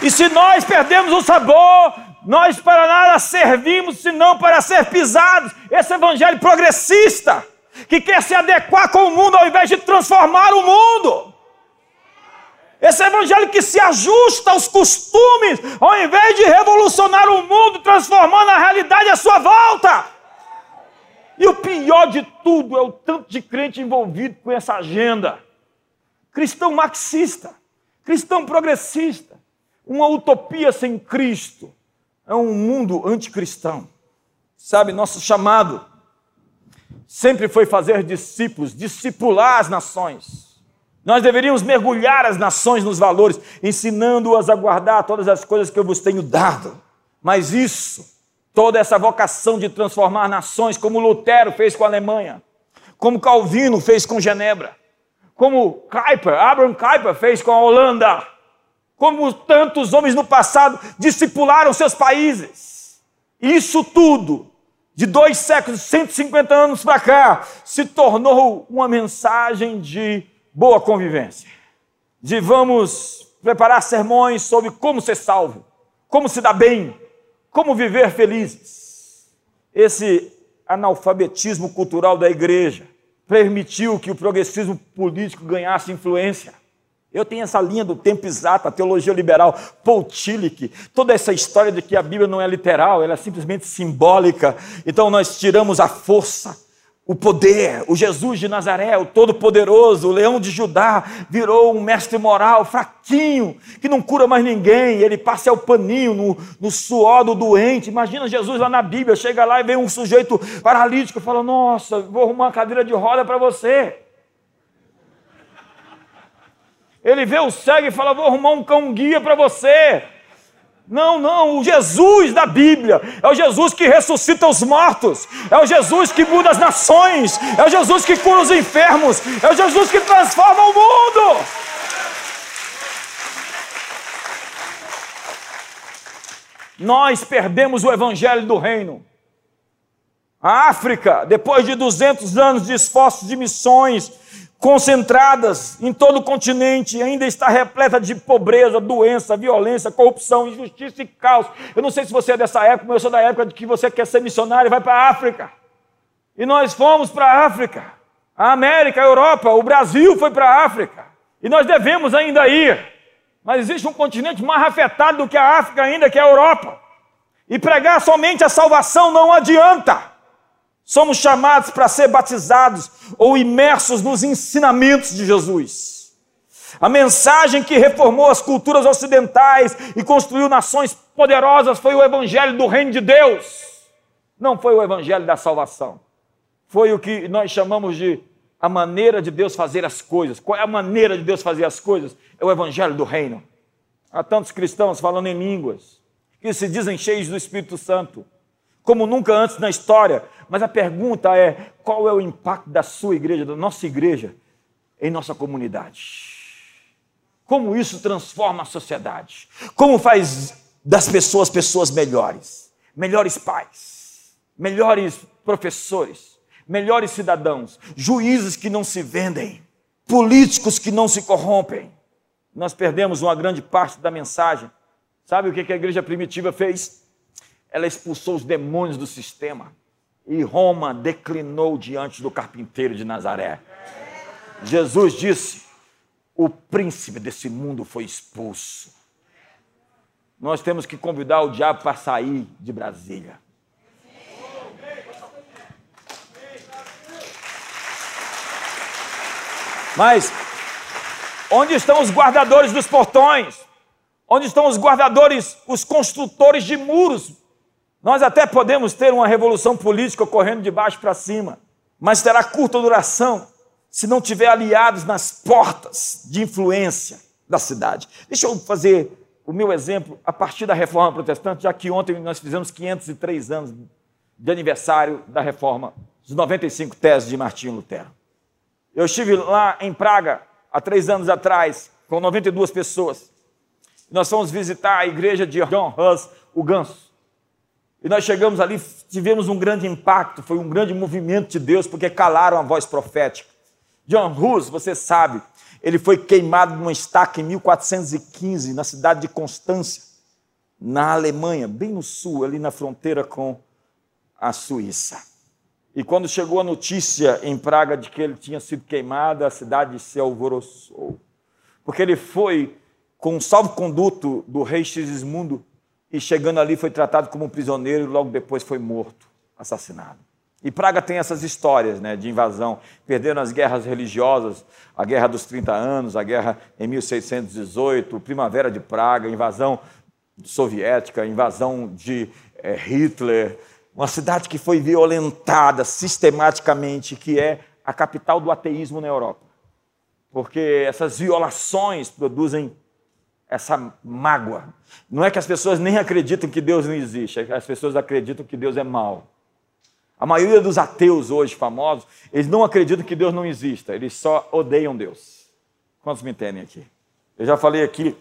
E se nós perdemos o sabor, nós para nada servimos senão para ser pisados. Esse evangelho progressista, que quer se adequar com o mundo ao invés de transformar o mundo. Esse evangelho que se ajusta aos costumes, ao invés de revolucionar o mundo, transformando a realidade à sua volta. E o pior de tudo é o tanto de crente envolvido com essa agenda. Cristão marxista, cristão progressista, uma utopia sem Cristo. É um mundo anticristão. Sabe, nosso chamado sempre foi fazer discípulos, discipular as nações. Nós deveríamos mergulhar as nações nos valores, ensinando-as a guardar todas as coisas que eu vos tenho dado. Mas isso, toda essa vocação de transformar nações, como Lutero fez com a Alemanha, como Calvino fez com Genebra, como Kuyper, Abraham Kuyper fez com a Holanda, como tantos homens no passado discipularam seus países. Isso tudo, de dois séculos, 150 anos para cá, se tornou uma mensagem de boa convivência. De vamos preparar sermões sobre como ser salvo, como se dar bem, como viver felizes. Esse analfabetismo cultural da igreja permitiu que o progressismo político ganhasse influência. Eu tenho essa linha do tempo exato, a teologia liberal, Paul Tillich, toda essa história de que a Bíblia não é literal, ela é simplesmente simbólica. Então nós tiramos a força, o poder, o Jesus de Nazaré, o Todo-Poderoso, o Leão de Judá, virou um mestre moral fraquinho, que não cura mais ninguém, ele passa o paninho no, no suor do doente. Imagina Jesus lá na Bíblia, chega lá e vem um sujeito paralítico e fala: Nossa, vou arrumar uma cadeira de roda para você. Ele vê o cego e fala: Vou arrumar um cão guia para você. Não, não, o Jesus da Bíblia é o Jesus que ressuscita os mortos, é o Jesus que muda as nações, é o Jesus que cura os enfermos, é o Jesus que transforma o mundo. Nós perdemos o evangelho do reino. A África, depois de 200 anos de esforços de missões, concentradas em todo o continente, ainda está repleta de pobreza, doença, violência, corrupção, injustiça e caos. Eu não sei se você é dessa época, mas eu sou da época de que você quer ser missionário e vai para a África. E nós fomos para a África, a América, a Europa, o Brasil foi para a África. E nós devemos ainda ir. Mas existe um continente mais afetado do que a África ainda, que é a Europa. E pregar somente a salvação não adianta. Somos chamados para ser batizados ou imersos nos ensinamentos de Jesus. A mensagem que reformou as culturas ocidentais e construiu nações poderosas foi o evangelho do reino de Deus. Não foi o evangelho da salvação. Foi o que nós chamamos de a maneira de Deus fazer as coisas. Qual é a maneira de Deus fazer as coisas? É o evangelho do reino. Há tantos cristãos falando em línguas que se dizem cheios do Espírito Santo, como nunca antes na história, mas a pergunta é: qual é o impacto da sua igreja, da nossa igreja, em nossa comunidade? Como isso transforma a sociedade? Como faz das pessoas pessoas melhores? Melhores pais, melhores professores, melhores cidadãos, juízes que não se vendem, políticos que não se corrompem. Nós perdemos uma grande parte da mensagem. Sabe o que a igreja primitiva fez? Ela expulsou os demônios do sistema e Roma declinou diante do carpinteiro de Nazaré. Jesus disse: o príncipe desse mundo foi expulso. Nós temos que convidar o diabo para sair de Brasília. Mas onde estão os guardadores dos portões? Onde estão os guardadores, os construtores de muros nós até podemos ter uma revolução política ocorrendo de baixo para cima, mas terá curta duração se não tiver aliados nas portas de influência da cidade. Deixa eu fazer o meu exemplo a partir da reforma protestante, já que ontem nós fizemos 503 anos de aniversário da reforma, dos 95 teses de Martinho Lutero. Eu estive lá em Praga há três anos atrás, com 92 pessoas, Nós fomos visitar a igreja de John Hus, o Ganso. E nós chegamos ali, tivemos um grande impacto, foi um grande movimento de Deus, porque calaram a voz profética. John Hus, você sabe, ele foi queimado numa estaca em 1415, na cidade de Constância, na Alemanha, bem no sul, ali na fronteira com a Suíça. E quando chegou a notícia em Praga de que ele tinha sido queimado, a cidade se alvoroçou. Porque ele foi com um salvo-conduto do rei Xismundo e chegando ali foi tratado como um prisioneiro e logo depois foi morto, assassinado. E Praga tem essas histórias né, de invasão. Perderam as guerras religiosas, a Guerra dos 30 Anos, a Guerra em 1618, Primavera de Praga, invasão soviética, invasão de é, Hitler. Uma cidade que foi violentada sistematicamente, que é a capital do ateísmo na Europa. Porque essas violações produzem essa mágoa. Não é que as pessoas nem acreditam que Deus não existe, é que as pessoas acreditam que Deus é mau. A maioria dos ateus hoje famosos, eles não acreditam que Deus não exista, eles só odeiam Deus. Quantos me entendem aqui? Eu já falei aqui,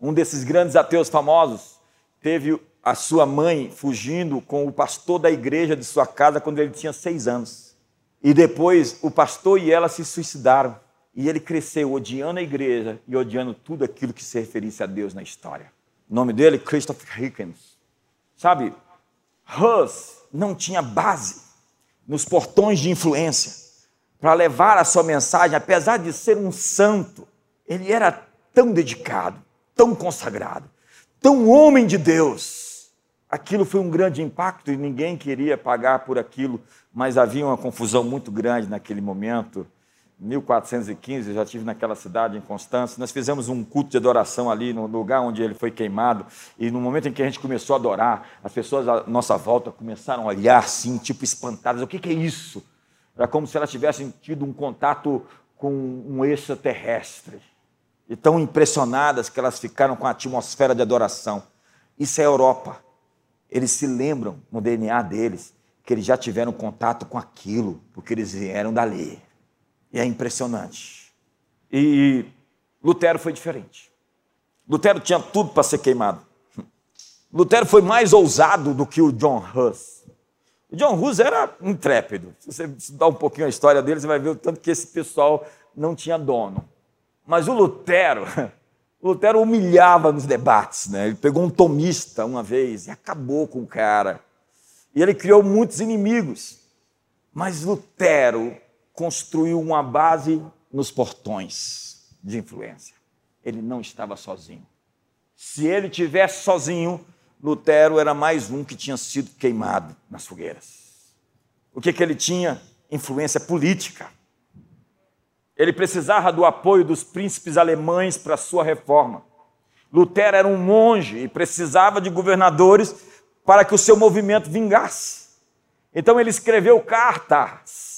um desses grandes ateus famosos teve a sua mãe fugindo com o pastor da igreja de sua casa quando ele tinha seis anos. E depois o pastor e ela se suicidaram. E ele cresceu odiando a igreja e odiando tudo aquilo que se referisse a Deus na história. O nome dele, Christopher Hickens. Sabe, Hus não tinha base nos portões de influência para levar a sua mensagem, apesar de ser um santo, ele era tão dedicado, tão consagrado, tão homem de Deus. Aquilo foi um grande impacto e ninguém queria pagar por aquilo, mas havia uma confusão muito grande naquele momento 1415, eu já estive naquela cidade em Constância. Nós fizemos um culto de adoração ali no lugar onde ele foi queimado. E no momento em que a gente começou a adorar, as pessoas à nossa volta começaram a olhar assim, tipo espantadas: o que, que é isso? Era como se elas tivessem tido um contato com um extraterrestre. E tão impressionadas que elas ficaram com a atmosfera de adoração. Isso é Europa. Eles se lembram no DNA deles que eles já tiveram contato com aquilo, porque eles vieram dali. E é impressionante. E Lutero foi diferente. Lutero tinha tudo para ser queimado. Lutero foi mais ousado do que o John Hus. O John Hus era intrépido. Se você estudar um pouquinho a história dele, você vai ver o tanto que esse pessoal não tinha dono. Mas o Lutero, o Lutero humilhava nos debates. Né? Ele pegou um tomista uma vez e acabou com o cara. E ele criou muitos inimigos. Mas Lutero construiu uma base nos portões de influência. Ele não estava sozinho. Se ele tivesse sozinho, Lutero era mais um que tinha sido queimado nas fogueiras. O que, que ele tinha? Influência política. Ele precisava do apoio dos príncipes alemães para sua reforma. Lutero era um monge e precisava de governadores para que o seu movimento vingasse. Então ele escreveu cartas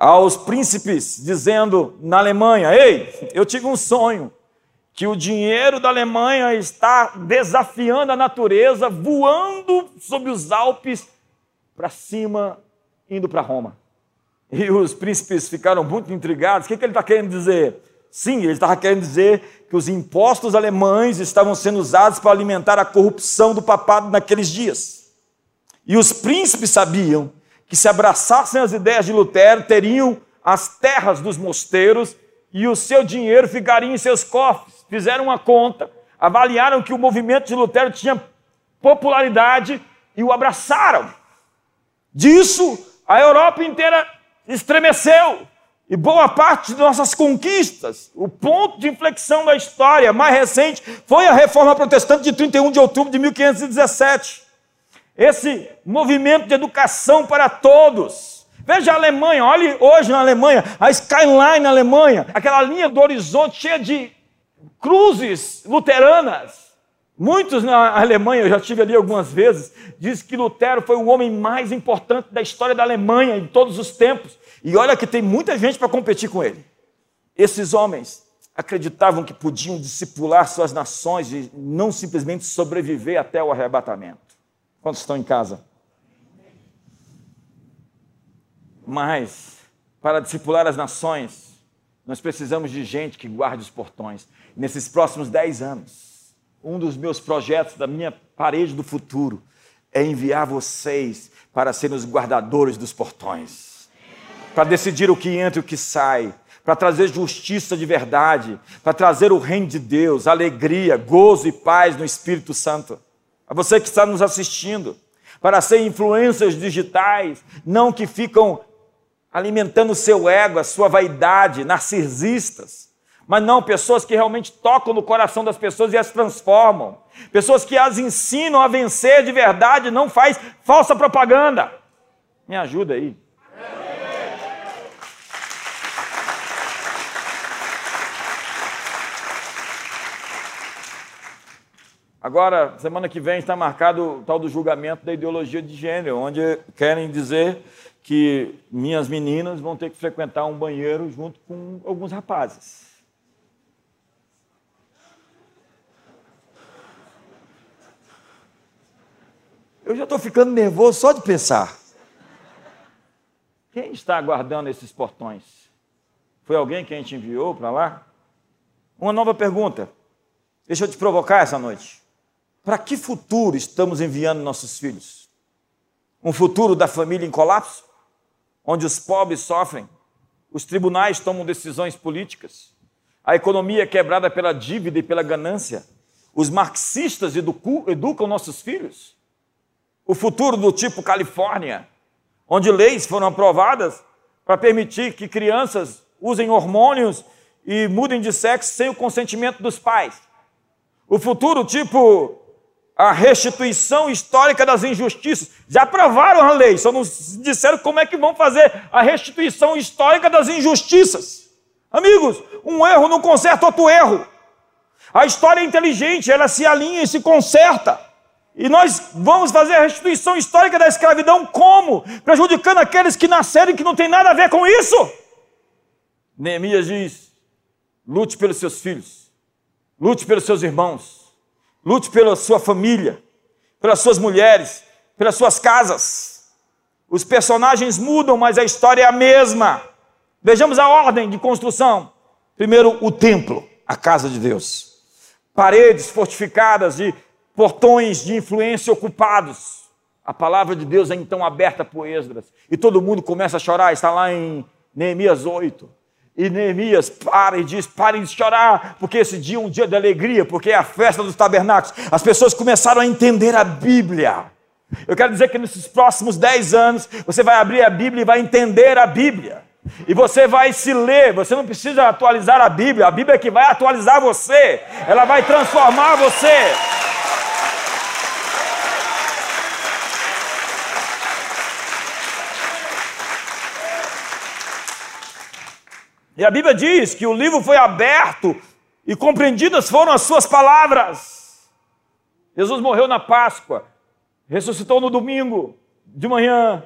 aos príncipes, dizendo na Alemanha: Ei, eu tive um sonho, que o dinheiro da Alemanha está desafiando a natureza, voando sobre os Alpes para cima, indo para Roma. E os príncipes ficaram muito intrigados. O que, que ele está querendo dizer? Sim, ele estava querendo dizer que os impostos alemães estavam sendo usados para alimentar a corrupção do papado naqueles dias. E os príncipes sabiam que se abraçassem as ideias de Lutero teriam as terras dos mosteiros e o seu dinheiro ficaria em seus cofres. Fizeram uma conta, avaliaram que o movimento de Lutero tinha popularidade e o abraçaram. Disso, a Europa inteira estremeceu. E boa parte de nossas conquistas, o ponto de inflexão da história mais recente foi a reforma protestante de 31 de outubro de 1517 esse movimento de educação para todos. Veja a Alemanha, olhe hoje na Alemanha, a skyline na Alemanha, aquela linha do horizonte cheia de cruzes luteranas. Muitos na Alemanha, eu já estive ali algumas vezes, dizem que Lutero foi o homem mais importante da história da Alemanha em todos os tempos. E olha que tem muita gente para competir com ele. Esses homens acreditavam que podiam discipular suas nações e não simplesmente sobreviver até o arrebatamento. Quantos estão em casa? Mas, para discipular as nações, nós precisamos de gente que guarde os portões. Nesses próximos dez anos, um dos meus projetos, da minha parede do futuro, é enviar vocês para serem os guardadores dos portões, para decidir o que entra e o que sai, para trazer justiça de verdade, para trazer o reino de Deus, alegria, gozo e paz no Espírito Santo. A você que está nos assistindo, para ser influências digitais, não que ficam alimentando o seu ego, a sua vaidade, narcisistas, mas não pessoas que realmente tocam no coração das pessoas e as transformam, pessoas que as ensinam a vencer de verdade, não faz falsa propaganda. Me ajuda aí. Agora, semana que vem está marcado o tal do julgamento da ideologia de gênero, onde querem dizer que minhas meninas vão ter que frequentar um banheiro junto com alguns rapazes. Eu já estou ficando nervoso só de pensar. Quem está aguardando esses portões? Foi alguém que a gente enviou para lá? Uma nova pergunta. Deixa eu te provocar essa noite. Para que futuro estamos enviando nossos filhos? Um futuro da família em colapso? Onde os pobres sofrem, os tribunais tomam decisões políticas, a economia é quebrada pela dívida e pela ganância, os marxistas educam nossos filhos? O futuro do tipo Califórnia, onde leis foram aprovadas para permitir que crianças usem hormônios e mudem de sexo sem o consentimento dos pais. O futuro tipo a restituição histórica das injustiças. Já aprovaram a lei, só nos disseram como é que vão fazer a restituição histórica das injustiças. Amigos, um erro não conserta outro erro. A história é inteligente, ela se alinha e se conserta. E nós vamos fazer a restituição histórica da escravidão como? Prejudicando aqueles que nasceram e que não tem nada a ver com isso. Neemias diz: lute pelos seus filhos, lute pelos seus irmãos, Lute pela sua família, pelas suas mulheres, pelas suas casas. Os personagens mudam, mas a história é a mesma. Vejamos a ordem de construção. Primeiro, o templo, a casa de Deus. Paredes fortificadas e portões de influência ocupados. A palavra de Deus é então aberta por Esdras. E todo mundo começa a chorar. Está lá em Neemias 8. E Neemias para e diz: parem de chorar, porque esse dia é um dia de alegria, porque é a festa dos tabernáculos. As pessoas começaram a entender a Bíblia. Eu quero dizer que nesses próximos dez anos, você vai abrir a Bíblia e vai entender a Bíblia. E você vai se ler, você não precisa atualizar a Bíblia, a Bíblia é que vai atualizar você, ela vai transformar você. E a Bíblia diz que o livro foi aberto e compreendidas foram as suas palavras. Jesus morreu na Páscoa, ressuscitou no domingo de manhã,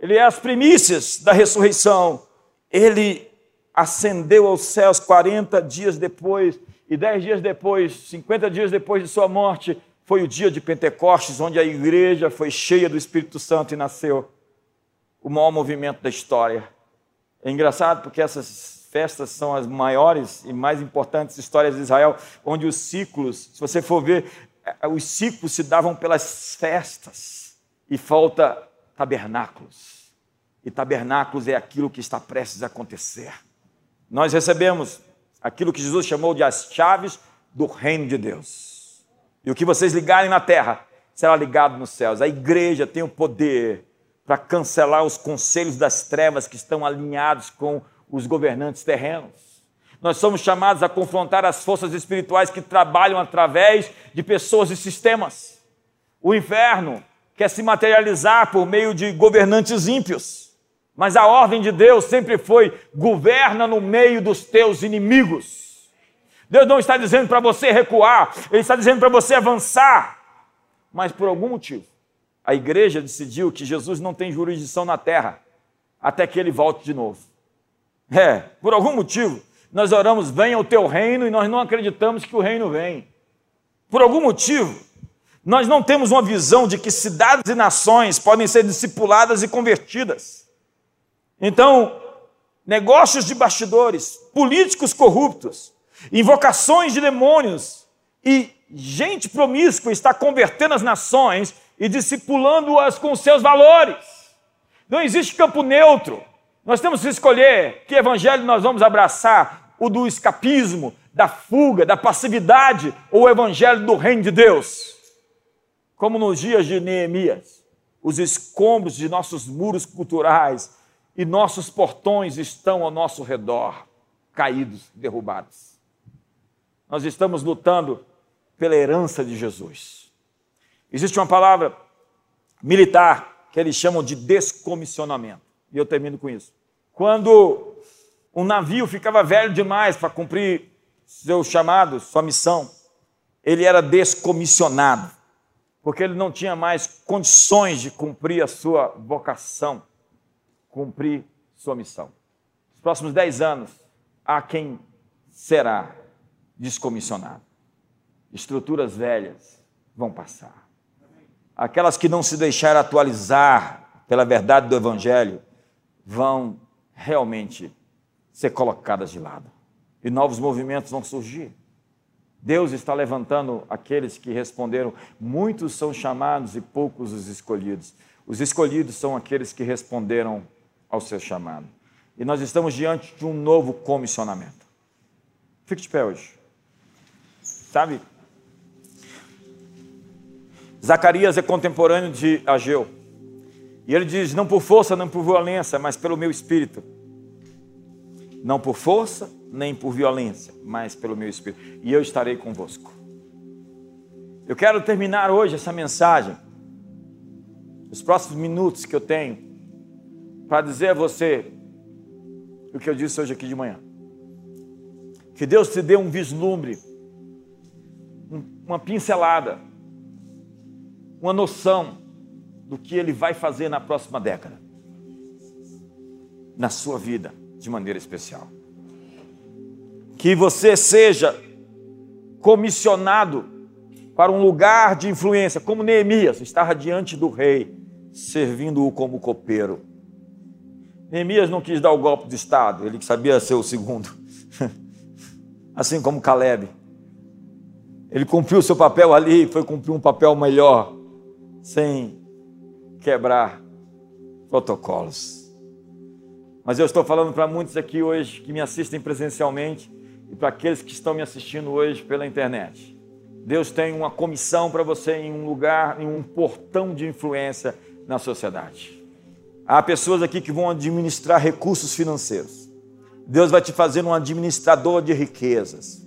ele é as primícias da ressurreição. Ele ascendeu aos céus 40 dias depois, e 10 dias depois, 50 dias depois de sua morte, foi o dia de Pentecostes, onde a igreja foi cheia do Espírito Santo e nasceu o maior movimento da história. É engraçado porque essas festas são as maiores e mais importantes histórias de Israel, onde os ciclos, se você for ver, eh, os ciclos se davam pelas festas e falta tabernáculos. E tabernáculos é aquilo que está prestes a acontecer. Nós recebemos aquilo que Jesus chamou de as chaves do reino de Deus. E o que vocês ligarem na terra será ligado nos céus. A igreja tem o poder para cancelar os conselhos das trevas que estão alinhados com os governantes terrenos. Nós somos chamados a confrontar as forças espirituais que trabalham através de pessoas e sistemas. O inferno quer se materializar por meio de governantes ímpios, mas a ordem de Deus sempre foi: governa no meio dos teus inimigos. Deus não está dizendo para você recuar, Ele está dizendo para você avançar. Mas por algum motivo, a igreja decidiu que Jesus não tem jurisdição na terra até que ele volte de novo. É, por algum motivo, nós oramos, venha o teu reino, e nós não acreditamos que o reino vem. Por algum motivo, nós não temos uma visão de que cidades e nações podem ser discipuladas e convertidas. Então, negócios de bastidores, políticos corruptos, invocações de demônios e gente promíscua está convertendo as nações e discipulando-as com seus valores. Não existe campo neutro. Nós temos que escolher que evangelho nós vamos abraçar: o do escapismo, da fuga, da passividade ou o evangelho do reino de Deus. Como nos dias de Neemias, os escombros de nossos muros culturais e nossos portões estão ao nosso redor, caídos, derrubados. Nós estamos lutando pela herança de Jesus. Existe uma palavra militar que eles chamam de descomissionamento. E eu termino com isso. Quando um navio ficava velho demais para cumprir seu chamado, sua missão, ele era descomissionado, porque ele não tinha mais condições de cumprir a sua vocação, cumprir sua missão. Nos próximos dez anos, há quem será descomissionado estruturas velhas vão passar. Aquelas que não se deixaram atualizar pela verdade do Evangelho vão realmente ser colocadas de lado. E novos movimentos vão surgir. Deus está levantando aqueles que responderam: muitos são chamados e poucos os escolhidos. Os escolhidos são aqueles que responderam ao seu chamado. E nós estamos diante de um novo comissionamento. Fique de pé hoje. Sabe, Zacarias é contemporâneo de Ageu. E ele diz: Não por força, nem por violência, mas pelo meu espírito. Não por força, nem por violência, mas pelo meu espírito. E eu estarei convosco. Eu quero terminar hoje essa mensagem, os próximos minutos que eu tenho, para dizer a você o que eu disse hoje aqui de manhã. Que Deus te dê um vislumbre, uma pincelada uma noção do que ele vai fazer na próxima década, na sua vida, de maneira especial. Que você seja comissionado para um lugar de influência, como Neemias estava diante do rei, servindo-o como copeiro. Neemias não quis dar o golpe de Estado, ele sabia ser o segundo, assim como Caleb. Ele cumpriu seu papel ali, foi cumprir um papel melhor sem quebrar protocolos. Mas eu estou falando para muitos aqui hoje que me assistem presencialmente e para aqueles que estão me assistindo hoje pela internet. Deus tem uma comissão para você em um lugar, em um portão de influência na sociedade. Há pessoas aqui que vão administrar recursos financeiros. Deus vai te fazer um administrador de riquezas.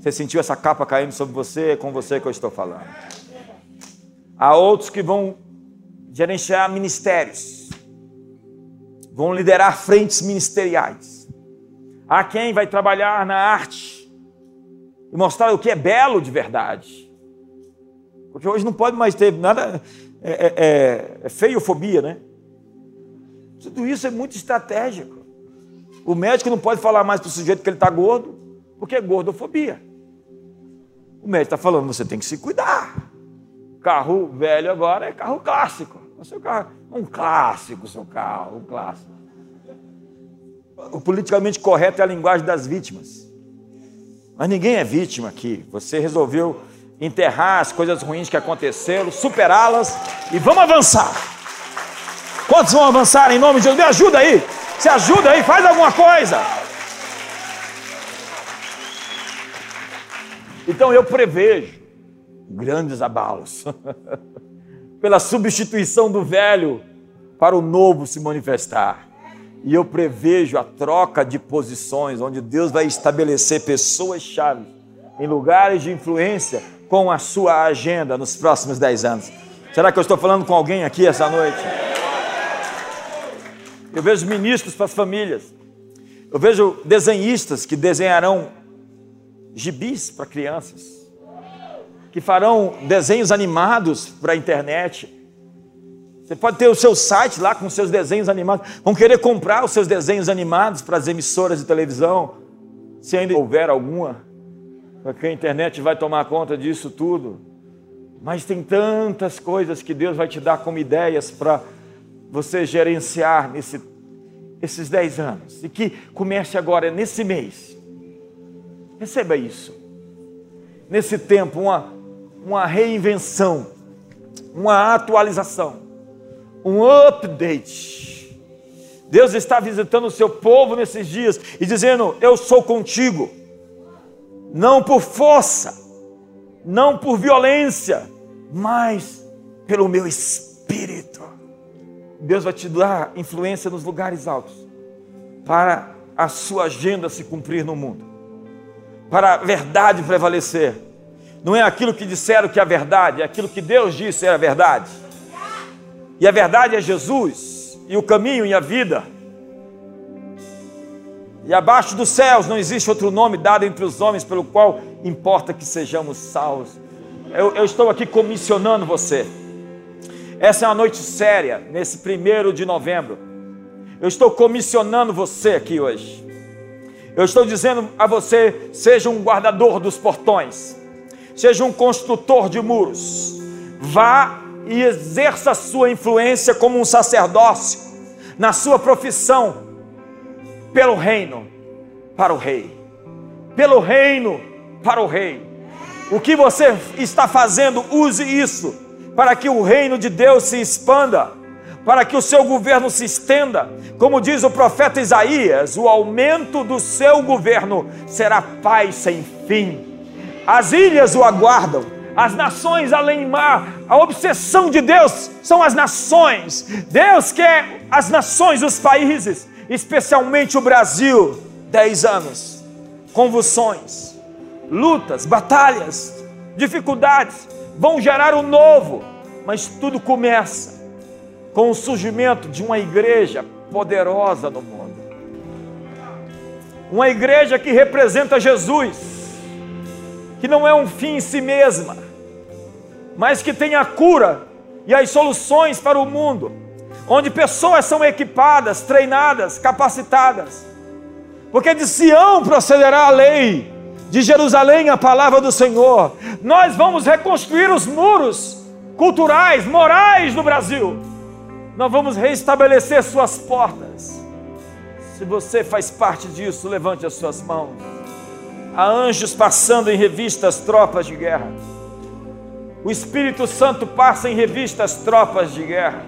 Você sentiu essa capa caindo sobre você? É com você que eu estou falando. Há outros que vão gerenciar ministérios, vão liderar frentes ministeriais. Há quem vai trabalhar na arte e mostrar o que é belo de verdade. Porque hoje não pode mais ter nada. É, é, é, é feiofobia, né? Tudo isso é muito estratégico. O médico não pode falar mais para o sujeito que ele está gordo, porque é gordofobia. O médico está falando, você tem que se cuidar. Carro velho agora é carro clássico. O seu carro, um clássico, seu carro, um clássico. O politicamente correto é a linguagem das vítimas. Mas ninguém é vítima aqui. Você resolveu enterrar as coisas ruins que aconteceram, superá-las e vamos avançar. Quantos vão avançar em nome de Deus? Me ajuda aí. Se ajuda aí, faz alguma coisa. Então eu prevejo grandes abalos, pela substituição do velho para o novo se manifestar. E eu prevejo a troca de posições, onde Deus vai estabelecer pessoas-chave em lugares de influência com a sua agenda nos próximos dez anos. Será que eu estou falando com alguém aqui essa noite? Eu vejo ministros para as famílias. Eu vejo desenhistas que desenharão gibis para crianças que farão desenhos animados para a internet. Você pode ter o seu site lá com seus desenhos animados. Vão querer comprar os seus desenhos animados para as emissoras de televisão, se ainda houver alguma, porque a internet vai tomar conta disso tudo. Mas tem tantas coisas que Deus vai te dar como ideias para você gerenciar nesse, esses 10 anos. E que comece agora, nesse mês. Receba isso nesse tempo uma, uma reinvenção, uma atualização, um update. Deus está visitando o seu povo nesses dias e dizendo: Eu sou contigo, não por força, não por violência, mas pelo meu espírito. Deus vai te dar influência nos lugares altos para a sua agenda se cumprir no mundo, para a verdade prevalecer. Não é aquilo que disseram que é a verdade, é aquilo que Deus disse é a verdade. E a verdade é Jesus, e o caminho e a vida. E abaixo dos céus não existe outro nome dado entre os homens pelo qual importa que sejamos salvos. Eu, eu estou aqui comissionando você. Essa é uma noite séria, nesse primeiro de novembro. Eu estou comissionando você aqui hoje. Eu estou dizendo a você: seja um guardador dos portões, seja um construtor de muros. Vá e exerça a sua influência como um sacerdócio na sua profissão, pelo reino para o rei. Pelo reino para o rei. O que você está fazendo, use isso para que o reino de Deus se expanda, para que o seu governo se estenda. Como diz o profeta Isaías, o aumento do seu governo será paz sem fim. As ilhas o aguardam, as nações além mar. A obsessão de Deus são as nações. Deus quer as nações, os países, especialmente o Brasil. Dez anos, convulsões, lutas, batalhas, dificuldades vão gerar o novo, mas tudo começa com o surgimento de uma igreja poderosa no mundo. Uma igreja que representa Jesus, que não é um fim em si mesma, mas que tem a cura e as soluções para o mundo, onde pessoas são equipadas, treinadas, capacitadas. Porque de Sião procederá a lei, de Jerusalém a palavra do Senhor. Nós vamos reconstruir os muros culturais, morais do Brasil. Nós vamos reestabelecer suas portas. Se você faz parte disso, levante as suas mãos. Há anjos passando em revistas tropas de guerra. O Espírito Santo passa em revistas tropas de guerra.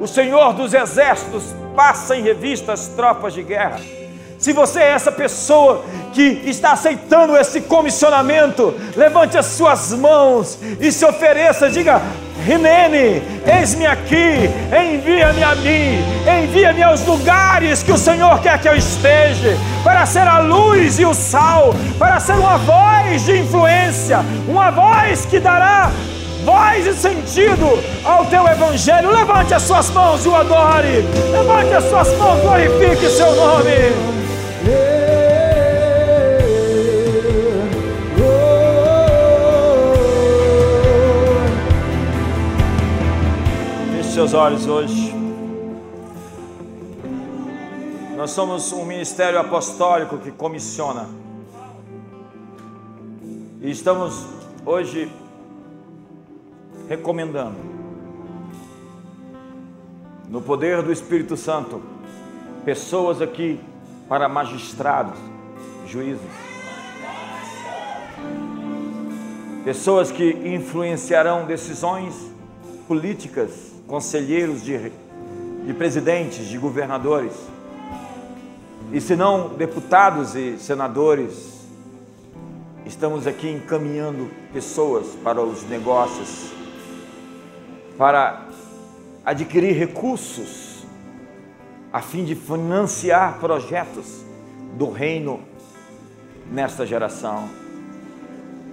O Senhor dos Exércitos passa em revistas tropas de guerra. Se você é essa pessoa que está aceitando esse comissionamento, levante as suas mãos e se ofereça, diga: Rinene, eis-me aqui, envia-me a mim, envia-me aos lugares que o Senhor quer que eu esteja, para ser a luz e o sal, para ser uma voz de influência, uma voz que dará voz e sentido ao teu evangelho. Levante as suas mãos e o adore, levante as suas mãos, glorifique o seu nome. Seus olhos hoje. Nós somos um ministério apostólico que comissiona. E estamos hoje recomendando, no poder do Espírito Santo, pessoas aqui para magistrados, juízes. Pessoas que influenciarão decisões políticas, conselheiros de, de presidentes, de governadores. E se não deputados e senadores, estamos aqui encaminhando pessoas para os negócios, para adquirir recursos a fim de financiar projetos do reino nesta geração.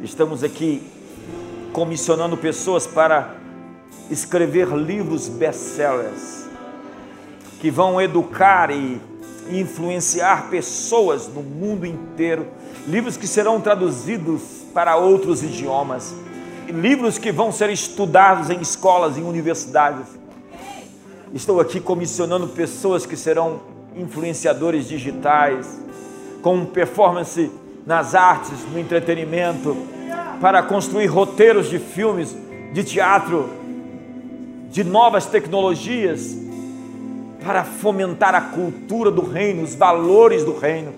Estamos aqui comissionando pessoas para escrever livros best-sellers que vão educar e influenciar pessoas no mundo inteiro, livros que serão traduzidos para outros idiomas, livros que vão ser estudados em escolas, em universidades. Estou aqui comissionando pessoas que serão influenciadores digitais, com performance nas artes, no entretenimento, para construir roteiros de filmes, de teatro, de novas tecnologias, para fomentar a cultura do reino, os valores do reino,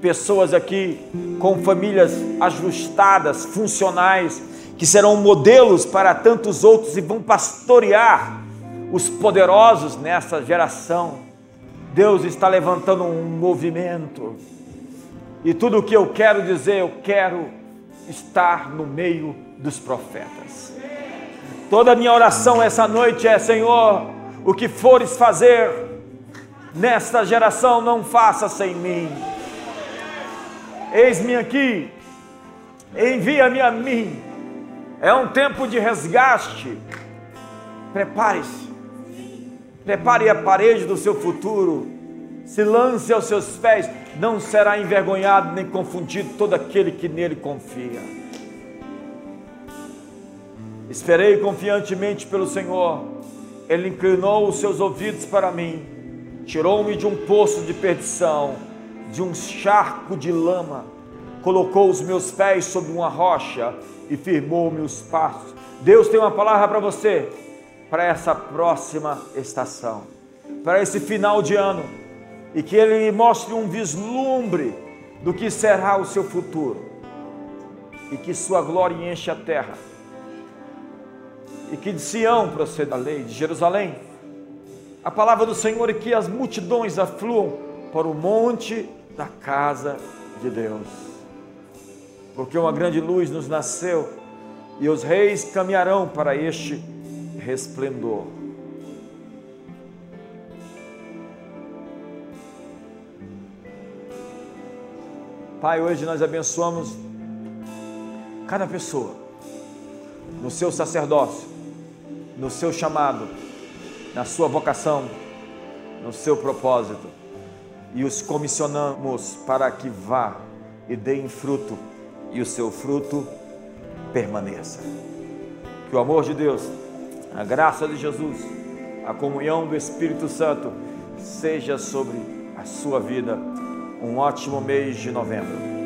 pessoas aqui com famílias ajustadas, funcionais, que serão modelos para tantos outros e vão pastorear os poderosos nessa geração. Deus está levantando um movimento. E tudo o que eu quero dizer, eu quero estar no meio dos profetas. Toda a minha oração essa noite é: Senhor, o que fores fazer nesta geração, não faça sem mim. Eis-me aqui, envia-me a mim. É um tempo de resgate. Prepare-se. Prepare a parede do seu futuro. Se lance aos seus pés. Não será envergonhado nem confundido todo aquele que nele confia. Esperei confiantemente pelo Senhor. Ele inclinou os seus ouvidos para mim. Tirou-me de um poço de perdição, de um charco de lama. Colocou os meus pés sobre uma rocha e firmou meus passos. Deus tem uma palavra para você para essa próxima estação, para esse final de ano, e que Ele mostre um vislumbre do que será o seu futuro, e que Sua glória enche a terra, e que de Sião proceda a lei, de Jerusalém, a palavra do Senhor e que as multidões afluam para o monte da casa de Deus, porque uma grande luz nos nasceu e os reis caminharão para este resplendor. Pai, hoje nós abençoamos cada pessoa no seu sacerdócio, no seu chamado, na sua vocação, no seu propósito e os comissionamos para que vá e deem fruto e o seu fruto permaneça. Que o amor de Deus a graça de Jesus, a comunhão do Espírito Santo seja sobre a sua vida. Um ótimo mês de novembro.